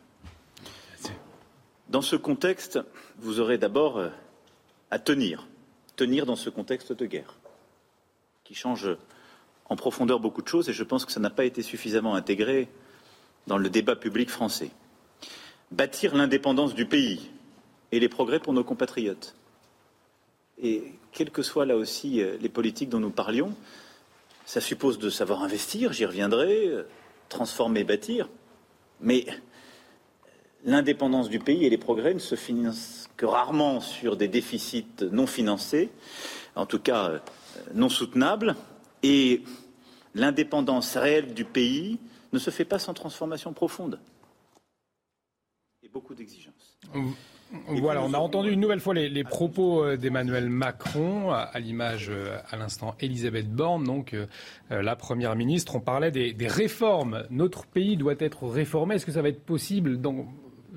Dans ce contexte, vous aurez d'abord à tenir, tenir dans ce contexte de guerre, qui change en profondeur beaucoup de choses et je pense que ça n'a pas été suffisamment intégré dans le débat public français. Bâtir l'indépendance du pays et les progrès pour nos compatriotes. Et quelles que soient là aussi euh, les politiques dont nous parlions, ça suppose de savoir investir, j'y reviendrai, euh, transformer, bâtir. Mais l'indépendance du pays et les progrès ne se financent que rarement sur des déficits non financés, en tout cas euh, non soutenables. Et l'indépendance réelle du pays ne se fait pas sans transformation profonde. et beaucoup d'exigences. Voilà, on a entendu une nouvelle fois les, propos euh, d'Emmanuel Macron, à, l'image euh, à l'instant Elisabeth Borne, donc euh, la Première ministre. On parlait des, des, réformes. Notre pays doit être réformé. Est-ce que ça va être possible dans,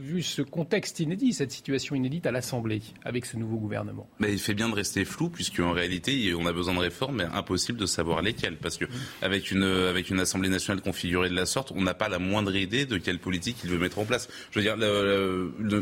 vu ce contexte inédit, cette situation inédite à l'Assemblée avec ce nouveau gouvernement mais Il fait bien de rester flou, puisqu'en réalité, on a besoin de réformes, mais impossible de savoir lesquelles. Parce que avec une, avec une Assemblée nationale configurée de la sorte, on n'a pas la moindre idée de quelle politique il veut mettre en place. Je veux dire,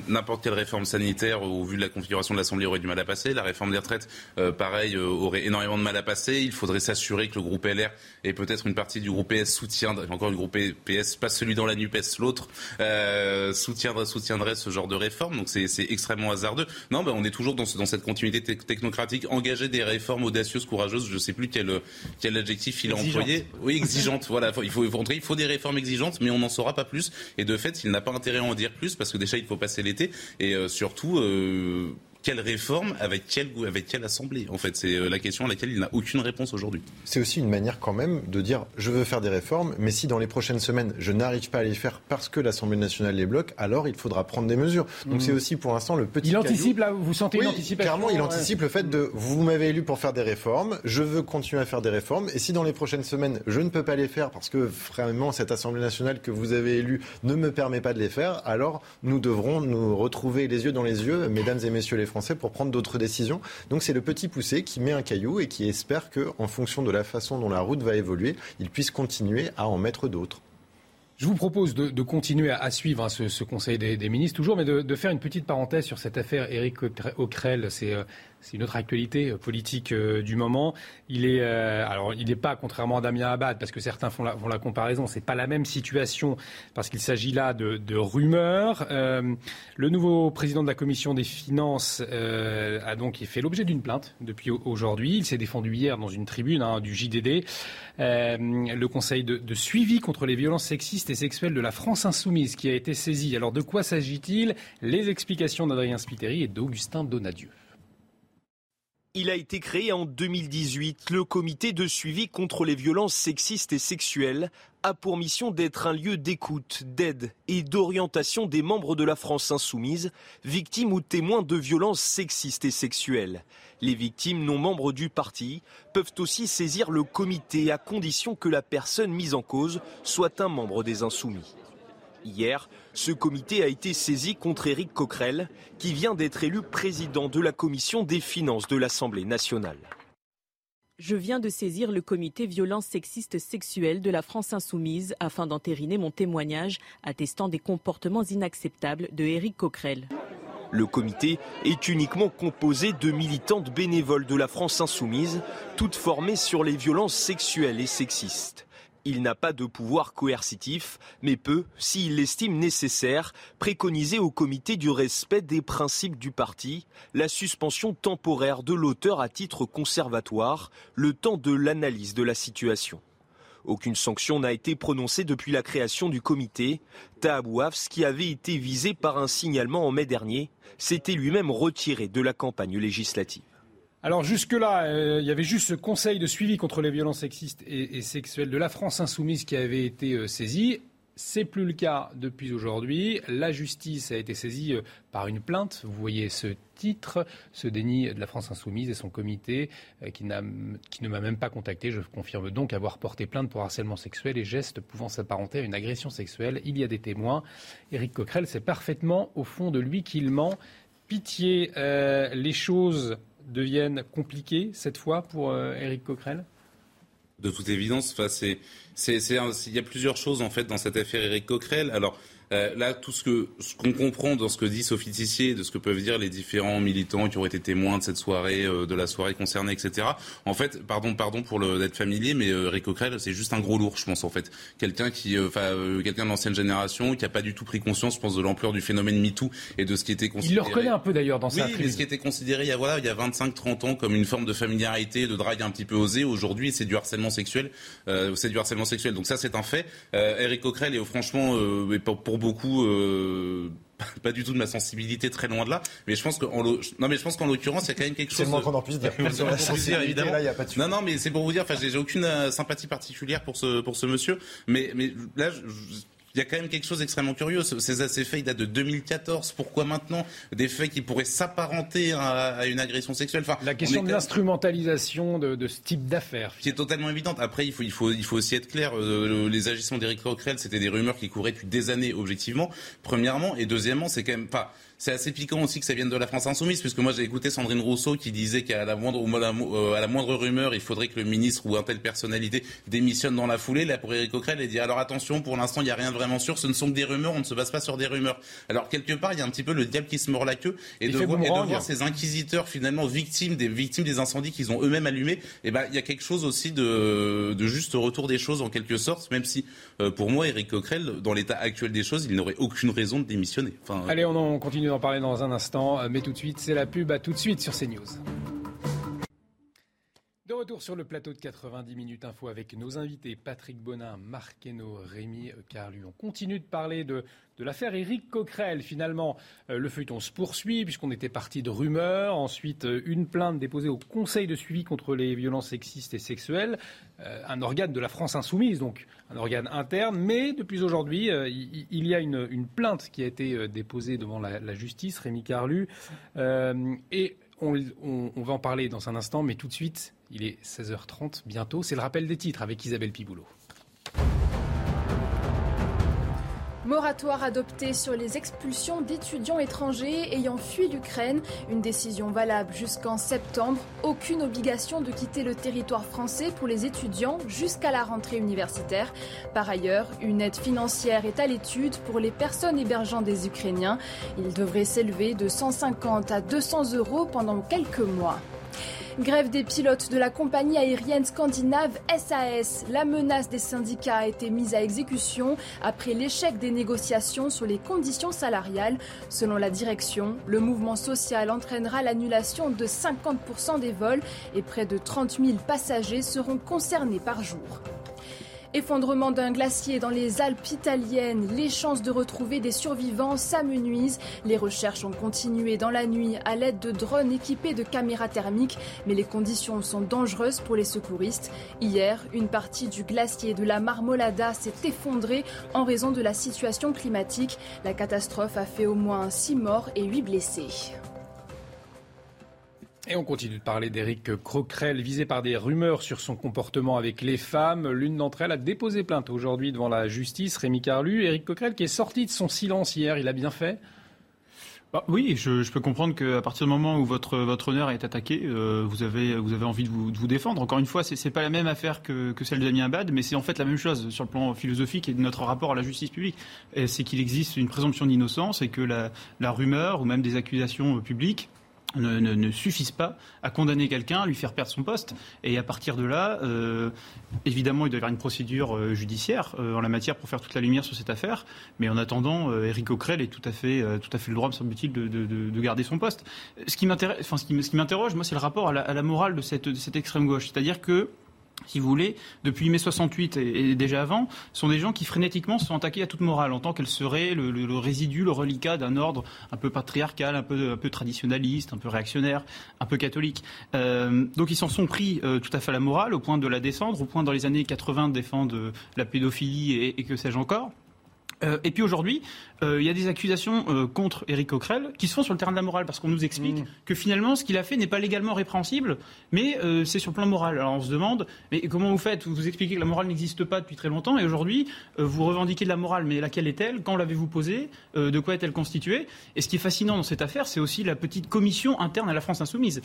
n'importe quelle réforme sanitaire, au vu de la configuration de l'Assemblée, aurait du mal à passer. La réforme des retraites, euh, pareil, euh, aurait énormément de mal à passer. Il faudrait s'assurer que le groupe LR et peut-être une partie du groupe PS soutiendra, encore le groupe PS, pas celui dans la NUPES, l'autre, euh, soutiendra soutiendrait ce genre de réforme. Donc c'est extrêmement hasardeux. Non, ben on est toujours dans, dans cette continuité technocratique, engager des réformes audacieuses, courageuses. Je ne sais plus quel, quel adjectif il a employé. Oui, exigeante. voilà, il faut, il faut des réformes exigeantes, mais on n'en saura pas plus. Et de fait, il n'a pas intérêt à en dire plus parce que déjà il faut passer l'été et euh, surtout. Euh, quelle réforme avec quelle, avec quelle assemblée En fait, c'est euh, la question à laquelle il n'a aucune réponse aujourd'hui. C'est aussi une manière quand même de dire je veux faire des réformes, mais si dans les prochaines semaines je n'arrive pas à les faire parce que l'Assemblée nationale les bloque, alors il faudra prendre des mesures. Donc mmh. c'est aussi pour l'instant le petit. Il anticipe là, vous sentez oui, une anticipation Clairement, il anticipe le fait de vous m'avez élu pour faire des réformes, je veux continuer à faire des réformes, et si dans les prochaines semaines je ne peux pas les faire parce que vraiment cette Assemblée nationale que vous avez élue ne me permet pas de les faire, alors nous devrons nous retrouver les yeux dans les yeux, mesdames et messieurs les Français, pour prendre d'autres décisions. Donc c'est le petit poussé qui met un caillou et qui espère qu'en fonction de la façon dont la route va évoluer, il puisse continuer à en mettre d'autres. Je vous propose de, continuer à, suivre hein, ce, Conseil des, ministres toujours, mais de, faire une petite parenthèse sur cette affaire Éric Auquerel. C'est euh, c'est une autre actualité euh, politique euh, du moment. Il est, euh, alors, il n'est pas, contrairement à Damien Abad, parce que certains font la, font la comparaison, c'est pas la même situation, parce qu'il s'agit là de, rumeurs. le nouveau président de la commission des finances a donc fait l'objet d'une plainte depuis aujourd'hui. Il s'est défendu hier dans une tribune hein, du JDD. le conseil de, de, suivi contre les violences sexistes et sexuelles de la France insoumise qui a été saisi. Alors, de quoi s'agit-il? Les explications d'Adrien Spiteri et d'Augustin Donadieu. Il a été créé en 2018. Le comité de suivi contre les violences sexistes et sexuelles a pour mission d'être un lieu d'écoute, d'aide et d'orientation des membres de la France insoumise, victimes ou témoins de violences sexistes et sexuelles. Les victimes non membres du parti peuvent aussi saisir le comité à condition que la personne mise en cause soit un membre des insoumis. Hier, ce comité a été saisi contre Éric Coquerel, qui vient d'être élu président de la commission des finances de l'Assemblée nationale. Je viens de saisir le comité violence sexiste sexuelle de la France insoumise afin d'entériner mon témoignage attestant des comportements inacceptables de Éric Coquerel. Le comité est uniquement composé de militantes bénévoles de la France insoumise, toutes formées sur les violences sexuelles et sexistes. Il n'a pas de pouvoir coercitif, mais peut, s'il l'estime nécessaire, préconiser au comité du respect des principes du parti la suspension temporaire de l'auteur à titre conservatoire, le temps de l'analyse de la situation. Aucune sanction n'a été prononcée depuis la création du comité. Tahabouafs, qui avait été visé par un signalement en mai dernier, s'était lui-même retiré de la campagne législative. Alors jusque-là, euh, il y avait juste ce Conseil de suivi contre les violences sexistes et, sexuelles de la France insoumise qui avait été euh, saisi. C'est plus le cas depuis aujourd'hui. La justice a été saisie euh, par une plainte. Vous voyez ce titre, ce déni de la France insoumise et son comité qui, qui, ne m'a même pas contacté. Je confirme donc avoir porté plainte pour harcèlement sexuel et gestes pouvant s'apparenter à une agression sexuelle. Il y a des témoins. Éric Coquerel sait parfaitement au fond de lui qu'il ment. Pitié, les choses deviennent compliquées cette fois pour euh, Éric Coquerel? De toute évidence, il y a plusieurs choses en fait dans cette affaire Éric Coquerel. Alors euh, là, tout ce que ce qu'on comprend dans ce que dit Sophie Tissier, de ce que peuvent dire les différents militants qui ont été témoins de cette soirée, euh, de la soirée concernée, etc. En fait, pardon, pardon pour d'être familier, mais euh, Rick c'est juste un gros lourd, je pense en fait. Quelqu'un qui, euh, enfin, quelqu'un d'ancienne génération qui a pas du tout pris conscience, je pense, de l'ampleur du phénomène MeToo et de ce qui était considéré. Il le reconnaît un peu d'ailleurs dans sa Oui, mais ce qui était considéré il y a voilà, il y a 25-30 ans comme une forme de familiarité, de drague un petit peu osée. Aujourd'hui, c'est du harcèlement sexuel. c'est du harcèlement sexuel. Donc ça, c'est un fait. Eric Coquerel est franchement, pour, pour beaucoup euh, pas du tout de ma sensibilité, très loin de là. Mais je pense que non, mais je pense qu'en l'occurrence, il y a quand même quelque chose. C'est qu'on en puisse dire. évidemment. Là, y a pas de non, non, mais c'est pour vous dire. Enfin, j'ai aucune euh, sympathie particulière pour ce pour ce monsieur. Mais mais là, je, il y a quand même quelque chose d'extrêmement curieux. Ces, ces faits, ils datent de 2014. Pourquoi maintenant des faits qui pourraient s'apparenter à, une agression sexuelle? Enfin, La question de l'instrumentalisation de, ce type d'affaires. Qui est totalement évidente. Après, il faut, il faut, il faut aussi être clair. Euh, les agissements d'Éric Coquerel, c'était des rumeurs qui couraient depuis des années, objectivement. Premièrement. Et deuxièmement, c'est quand même pas c'est assez piquant aussi que ça vienne de la France insoumise, puisque moi j'ai écouté Sandrine Rousseau qui disait qu'à la moindre, euh, à la moindre rumeur, il faudrait que le ministre ou un telle personnalité démissionne dans la foulée. Là, pour Éric Coquerel, elle dit alors attention, pour l'instant, il n'y a rien de vraiment sûr, ce ne sont que des rumeurs, on ne se base pas sur des rumeurs. Alors quelque part, il y a un petit peu le diable qui se mord la queue et, de et de voir, ces inquisiteurs finalement victimes des victimes des incendies qu'ils ont eux-mêmes allumés. Et eh ben, il y a quelque chose aussi de, de juste retour des choses en quelque sorte, même si euh, pour moi, Éric Coquerel, dans l'état actuel des choses, il n'aurait aucune raison de démissionner. Enfin, Allez, on, continue d'en parler dans un instant. Euh, mais tout de suite, c'est la pub. À tout de suite sur CNews. De retour sur le plateau de 90 minutes info avec nos invités Patrick Bonin, Marc Rémi Carlu. On continue de parler de, de l'affaire Éric Coquerel. Finalement, euh, le feuilleton se poursuit puisqu'on était parti de rumeurs. Ensuite, euh, une plainte déposée au Conseil de suivi contre les violences sexistes et sexuelles, un organe de la France insoumise, donc un organe interne. Mais depuis aujourd'hui, il, y a une, plainte qui a été déposée devant la, justice, Rémi Carlu. et on, va en parler dans un instant, mais tout de suite, il est 16h30 bientôt. C'est le rappel des titres avec Isabelle Piboulot. Moratoire adopté sur les expulsions d'étudiants étrangers ayant fui l'Ukraine. Une décision valable jusqu'en septembre. Aucune obligation de quitter le territoire français pour les étudiants jusqu'à la rentrée universitaire. Par ailleurs, une aide financière est à l'étude pour les personnes hébergeant des Ukrainiens. Il devrait s'élever de 150 à 200 euros pendant quelques mois. Grève des pilotes de la compagnie aérienne scandinave SAS. La menace des syndicats a été mise à exécution après l'échec des négociations sur les conditions salariales. Selon la direction, le mouvement social entraînera l'annulation de 50% des vols et près de 30 000 passagers seront concernés par jour. Effondrement d'un glacier dans les Alpes italiennes, les chances de retrouver des survivants s'amenuisent. Les recherches ont continué dans la nuit à l'aide de drones équipés de caméras thermiques, mais les conditions sont dangereuses pour les secouristes. Hier, une partie du glacier de la Marmolada s'est effondrée en raison de la situation climatique. La catastrophe a fait au moins 6 morts et 8 blessés. Et on continue de parler d'Éric Croquerel, visé par des rumeurs sur son comportement avec les femmes. L'une d'entre elles a déposé plainte aujourd'hui devant la justice, Rémi Carlu. Éric Coquerel qui est sorti de son silence hier, il a bien fait? Bah, oui, je, peux comprendre qu'à partir du moment où votre, honneur est attaqué, euh, vous, avez, envie de vous, défendre. Encore une fois, c'est n'est pas la même affaire que, celle Damien Abad, mais c'est en fait la même chose sur le plan philosophique et de notre rapport à la justice publique. C'est qu'il existe une présomption d'innocence et que la, la rumeur ou même des accusations publiques ne, ne, suffisent pas à condamner quelqu'un, à lui faire perdre son poste. Et à partir de là, euh, évidemment, il doit y avoir une procédure euh, judiciaire euh, en la matière pour faire toute la lumière sur cette affaire. Mais en attendant, Éric Coquerel est tout à fait, tout à fait le droit, me semble-t-il, de, de, de, garder son poste. Ce qui m'intéresse, enfin, ce qui, m'interroge, moi, c'est le rapport à la, à la morale de cette, de cette extrême gauche. C'est-à-dire que si vous voulez, depuis mai 68 et, déjà avant, sont des gens qui frénétiquement se sont attaqués à toute morale, en tant qu'elle serait le, résidu, le reliquat d'un ordre un peu patriarcal, un peu, un peu traditionnaliste, un peu réactionnaire, un peu catholique. Euh, donc ils s'en sont pris euh, tout à fait à la morale, au point de la descendre, au point dans les années 80 de défendre la pédophilie et, et que sais-je encore. Euh, et puis aujourd'hui, euh, il y a des accusations euh, contre Éric Coquerel qui se font sur le terrain de la morale, parce qu'on nous explique mmh. que finalement, ce qu'il a fait n'est pas légalement répréhensible, mais c'est sur le plan moral. Alors on se demande, mais comment vous faites? Vous expliquez que la morale n'existe pas depuis très longtemps, et aujourd'hui, vous revendiquez de la morale, mais laquelle est-elle? Quand l'avez-vous posée? De quoi est-elle constituée? Et ce qui est fascinant dans cette affaire, c'est aussi la petite commission interne à la France insoumise.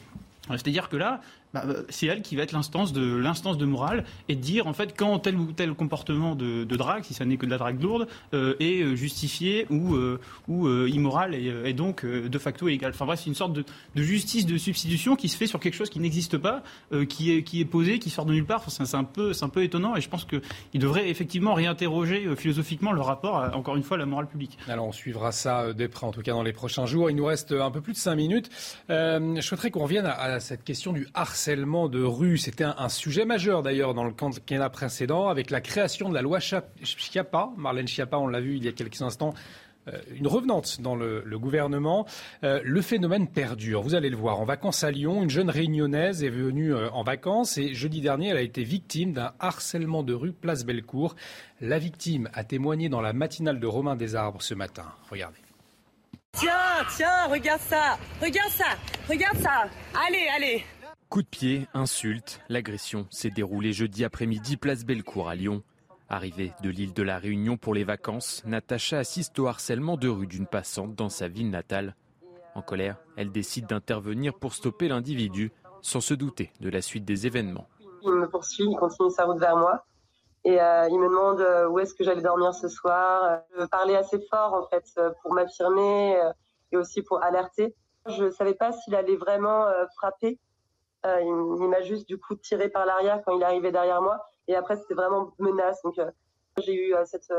C'est-à-dire que là, bah, c'est elle qui va être l'instance de l'instance de morale et dire en fait quand tel ou tel comportement de, drague, si ça n'est que de la drague lourde, est euh, justifié ou ou immoral et, donc de facto illégal. Enfin bref, c'est une sorte de, justice de substitution qui se fait sur quelque chose qui n'existe pas, qui est qui est posé, qui sort de nulle part. C'est un peu un peu étonnant et je pense qu'il devrait effectivement réinterroger philosophiquement le rapport encore une fois à la morale publique. Alors on suivra ça de près en tout cas dans les prochains jours. Il nous reste un peu plus de cinq minutes. je souhaiterais qu'on revienne à cette question du harcèlement de rue. C'était un, sujet majeur d'ailleurs dans le quinquennat précédent avec la création de la loi Schiappa. Marlène Schiappa, on l'a vu il y a quelques instants, une revenante dans le, gouvernement. le phénomène perdure. Vous allez le voir. En vacances à Lyon, une jeune réunionnaise est venue en vacances et jeudi dernier, elle a été victime d'un harcèlement de rue Place Bellecour. La victime a témoigné dans la matinale de Romain Desarbres ce matin. Regardez. Tiens, tiens, regarde ça, regarde ça, regarde ça. Allez, allez. Coup de pied, insulte, l'agression s'est déroulée jeudi après-midi place Bellecour à Lyon. Arrivée de l'île de la Réunion pour les vacances, Natacha assiste au harcèlement de rue d'une passante dans sa ville natale. En colère, elle décide d'intervenir pour stopper l'individu sans se douter de la suite des événements. Il me poursuit, il continue sa route vers moi et euh, il me demande euh, où est-ce que j'allais dormir ce soir. Je parlais assez fort en fait euh, pour m'affirmer et aussi pour alerter. Je ne savais pas s'il allait vraiment frapper. il, m'a juste du coup tiré par l'arrière quand il arrivait derrière moi. Et après c'était vraiment menace. Donc j'ai eu cette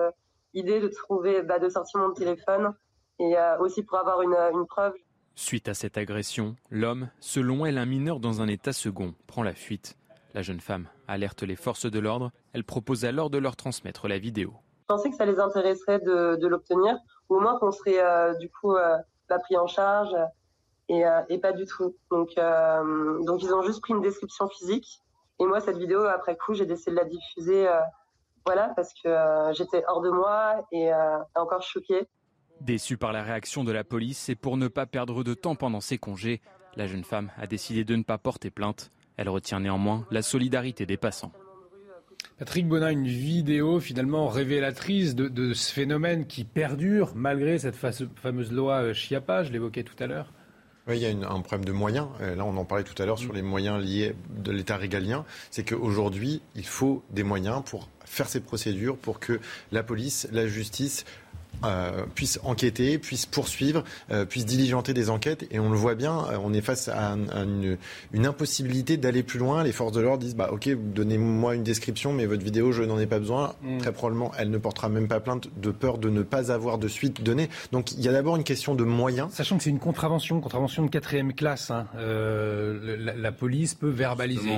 idée de trouver, bah, de sortir mon téléphone et aussi pour avoir une, une preuve. Suite à cette agression, l'homme, selon elle un mineur dans un état second, prend la fuite. La jeune femme alerte les forces de l'ordre. Elle propose alors de leur transmettre la vidéo. Je pensais que ça les intéresserait de, l'obtenir, ou au moins qu'on serait euh, du coup euh, pas pris en charge, et, euh, pas du tout. Donc, donc ils ont juste pris une description physique. Et moi, cette vidéo, après coup, j'ai décidé de la diffuser, voilà, parce que j'étais hors de moi et encore choquée. Déçue par la réaction de la police et pour ne pas perdre de temps pendant ses congés, la jeune femme a décidé de ne pas porter plainte. Elle retient néanmoins la solidarité des passants. Patrick Bonin, une vidéo finalement révélatrice de, ce phénomène qui perdure malgré cette fameuse loi euh, Chiapa, je l'évoquais tout à l'heure. Oui, il y a un problème de moyens. Là, on en parlait tout à l'heure sur les moyens liés de l'État régalien. C'est qu'aujourd'hui, il faut des moyens pour faire ces procédures, pour que la police, la justice euh, puisse enquêter, puisse poursuivre, euh, puisse diligenter des enquêtes. Et on le voit bien, euh, on est face à, une, une, impossibilité d'aller plus loin. Les forces de l'ordre disent bah, Ok, donnez-moi une description, mais votre vidéo, je n'en ai pas besoin. Mm. Très probablement, elle ne portera même pas plainte de peur de ne pas avoir de suite donnée. Donc il y a d'abord une question de moyens. Sachant que c'est une contravention, contravention de quatrième classe. Hein. la, police peut verbaliser.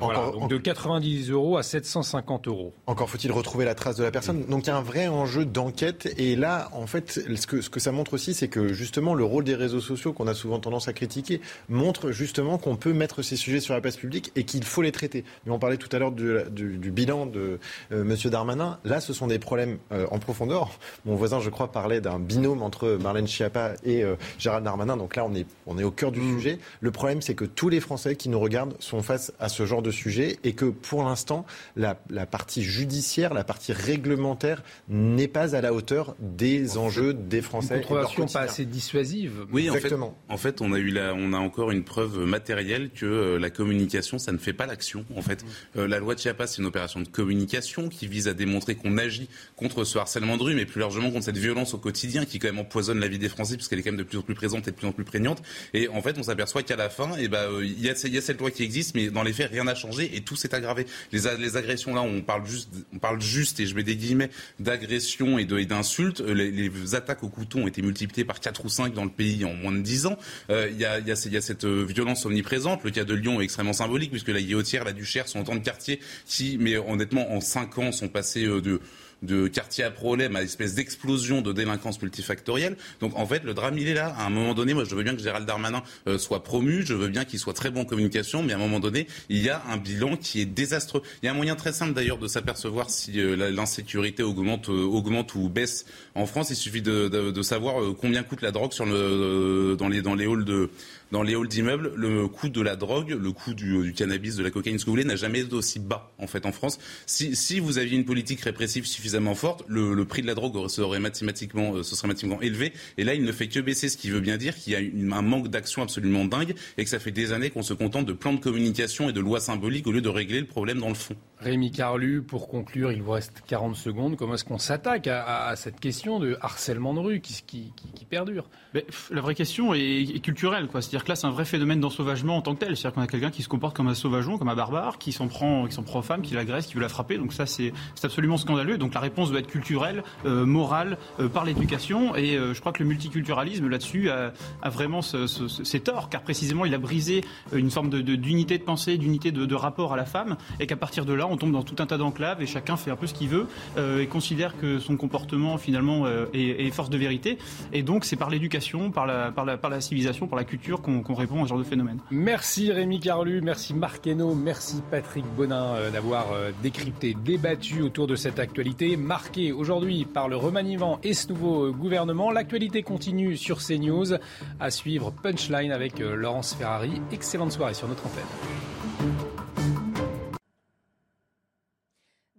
donc de 90 euros à 750 euros. Encore faut-il retrouver la trace de la personne. Mm. Donc il y a un vrai enjeu d'enquête. Et là, là, en fait, ce que, ce que ça montre aussi, c'est que justement, le rôle des réseaux sociaux, qu'on a souvent tendance à critiquer, montre justement qu'on peut mettre ces sujets sur la place publique et qu'il faut les traiter. Mais on parlait tout à l'heure du, du, bilan de euh, M. Darmanin. Là, ce sont des problèmes euh, en profondeur. Mon voisin, je crois, parlait d'un binôme entre Marlène Schiappa et euh, Gérald Darmanin. Donc là, on est, on est au cœur du mmh. sujet. Le problème, c'est que tous les Français qui nous regardent sont face à ce genre de sujet et que pour l'instant, la, la partie judiciaire, la partie réglementaire n'est pas à la hauteur des enjeux des Français. Une pas assez dissuasive. Oui, Exactement. En fait, on a eu on a encore une preuve matérielle que euh, la communication, ça ne fait pas l'action. En fait, mm. euh, la loi de Chiapas, c'est une opération de communication qui vise à démontrer qu'on agit contre ce harcèlement de rue, mais plus largement contre cette violence au quotidien qui quand même empoisonne la vie des Français puisqu'elle est quand même de plus en plus présente et de plus en plus prégnante. Et en fait, on s'aperçoit qu'à la fin, eh ben, euh, il y, a, y, a, cette loi qui existe, mais dans les faits, rien n'a changé et tout s'est aggravé. Les, les agressions là, on parle juste, on parle juste, et je mets des guillemets, d'agressions et d'insultes. Les, les les attaques au couteau ont été multipliées par 4 ou 5 dans le pays en moins de 10 ans. Euh, il y, a, y, a, y, a, cette euh, violence omniprésente. Le cas de Lyon est extrêmement symbolique puisque la Guillotière, la Duchère sont autant de quartiers qui, mais honnêtement, en 5 ans, sont passés euh, de de quartier à problème à espèce d'explosion de délinquance multifactorielle. Donc en fait, le drame, il est là. À un moment donné, moi, je veux bien que Gérald Darmanin euh, soit promu, je veux bien qu'il soit très bon en communication, mais à un moment donné, il y a un bilan qui est désastreux. Il y a un moyen très simple d'ailleurs de s'apercevoir si euh, l'insécurité augmente, euh, augmente ou baisse en France. Il suffit de, de, de savoir combien coûte la drogue sur le, dans, les, dans les halls de dans les halls d'immeubles, le coût de la drogue, le coût du, cannabis, de la cocaïne, ce que vous voulez, n'a jamais été aussi bas en fait en France. Si, vous aviez une politique répressive suffisamment forte, le, prix de la drogue serait mathématiquement, euh, serait mathématiquement élevé. Et là, il ne fait que baisser, ce qui veut bien dire qu'il y a un manque d'action absolument dingue et que ça fait des années qu'on se contente de plans de communication et de lois symboliques au lieu de régler le problème dans le fond. Rémi Carlu, pour conclure, il vous reste 40 secondes. Comment est-ce qu'on s'attaque à, cette question de harcèlement de rue qui, perdure? Mais, La vraie question est, est culturelle. C'est-à-dire que là, c'est un vrai phénomène d'ensauvagement en tant que tel. C'est-à-dire qu'on a quelqu'un qui se comporte comme un sauvageon, comme un barbare, qui s'en prend, qui s'en prend aux femmes, qui l'agresse, qui veut la frapper. Donc ça, c'est absolument scandaleux. Donc la réponse doit être culturelle, euh, morale, euh, par l'éducation. Et euh, je crois que le multiculturalisme, là-dessus, a, vraiment ce, ce, ses torts, car précisément, il a brisé une forme d'unité de, de, pensée, d'unité de, de rapport à la femme, et qu'à partir de là, on tombe dans tout un tas d'enclaves et chacun fait un peu ce qu'il veut et considère que son comportement finalement est, force de vérité. Et donc, c'est par l'éducation, par la, par, la, par la civilisation, par la culture qu'on répond à ce genre de phénomène. Merci Rémi Carlu, merci Marc Hainaut, merci Patrick Bonin d'avoir décrypté, débattu autour de cette actualité marquée aujourd'hui par le remaniement et ce nouveau gouvernement. L'actualité continue sur CNews. À suivre Punchline avec Laurence Ferrari. Excellente soirée sur notre antenne.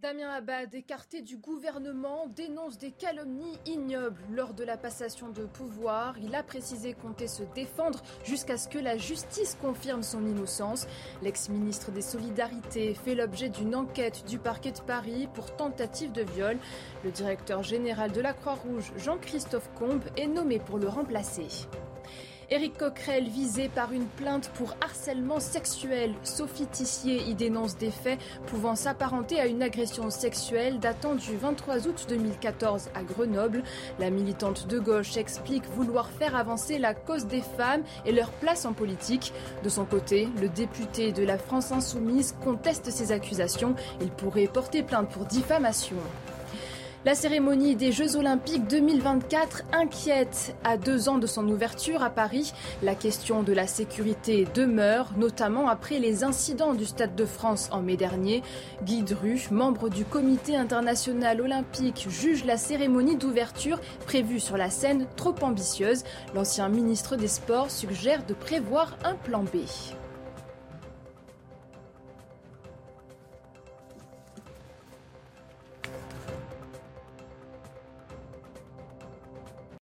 Damien Abad, écarté du gouvernement, dénonce des calomnies ignobles lors de la passation de pouvoir. Il a précisé compter se défendre jusqu'à ce que la justice confirme son innocence. L'ex-ministre des Solidarités fait l'objet d'une enquête du parquet de Paris pour tentative de viol. Le directeur général de la Croix-Rouge, Jean-Christophe Combe, est nommé pour le remplacer. Éric Coquerel visé par une plainte pour harcèlement sexuel. Sophie Tissier y dénonce des faits pouvant s'apparenter à une agression sexuelle datant du 23 août 2014 à Grenoble. La militante de gauche explique vouloir faire avancer la cause des femmes et leur place en politique. De son côté, le député de la France insoumise conteste ces accusations. Il pourrait porter plainte pour diffamation. La cérémonie des Jeux Olympiques 2024 inquiète. À deux ans de son ouverture à Paris, la question de la sécurité demeure, notamment après les incidents du Stade de France en mai dernier. Guy Dru, membre du Comité international olympique, juge la cérémonie d'ouverture prévue sur la scène trop ambitieuse. L'ancien ministre des Sports suggère de prévoir un plan B.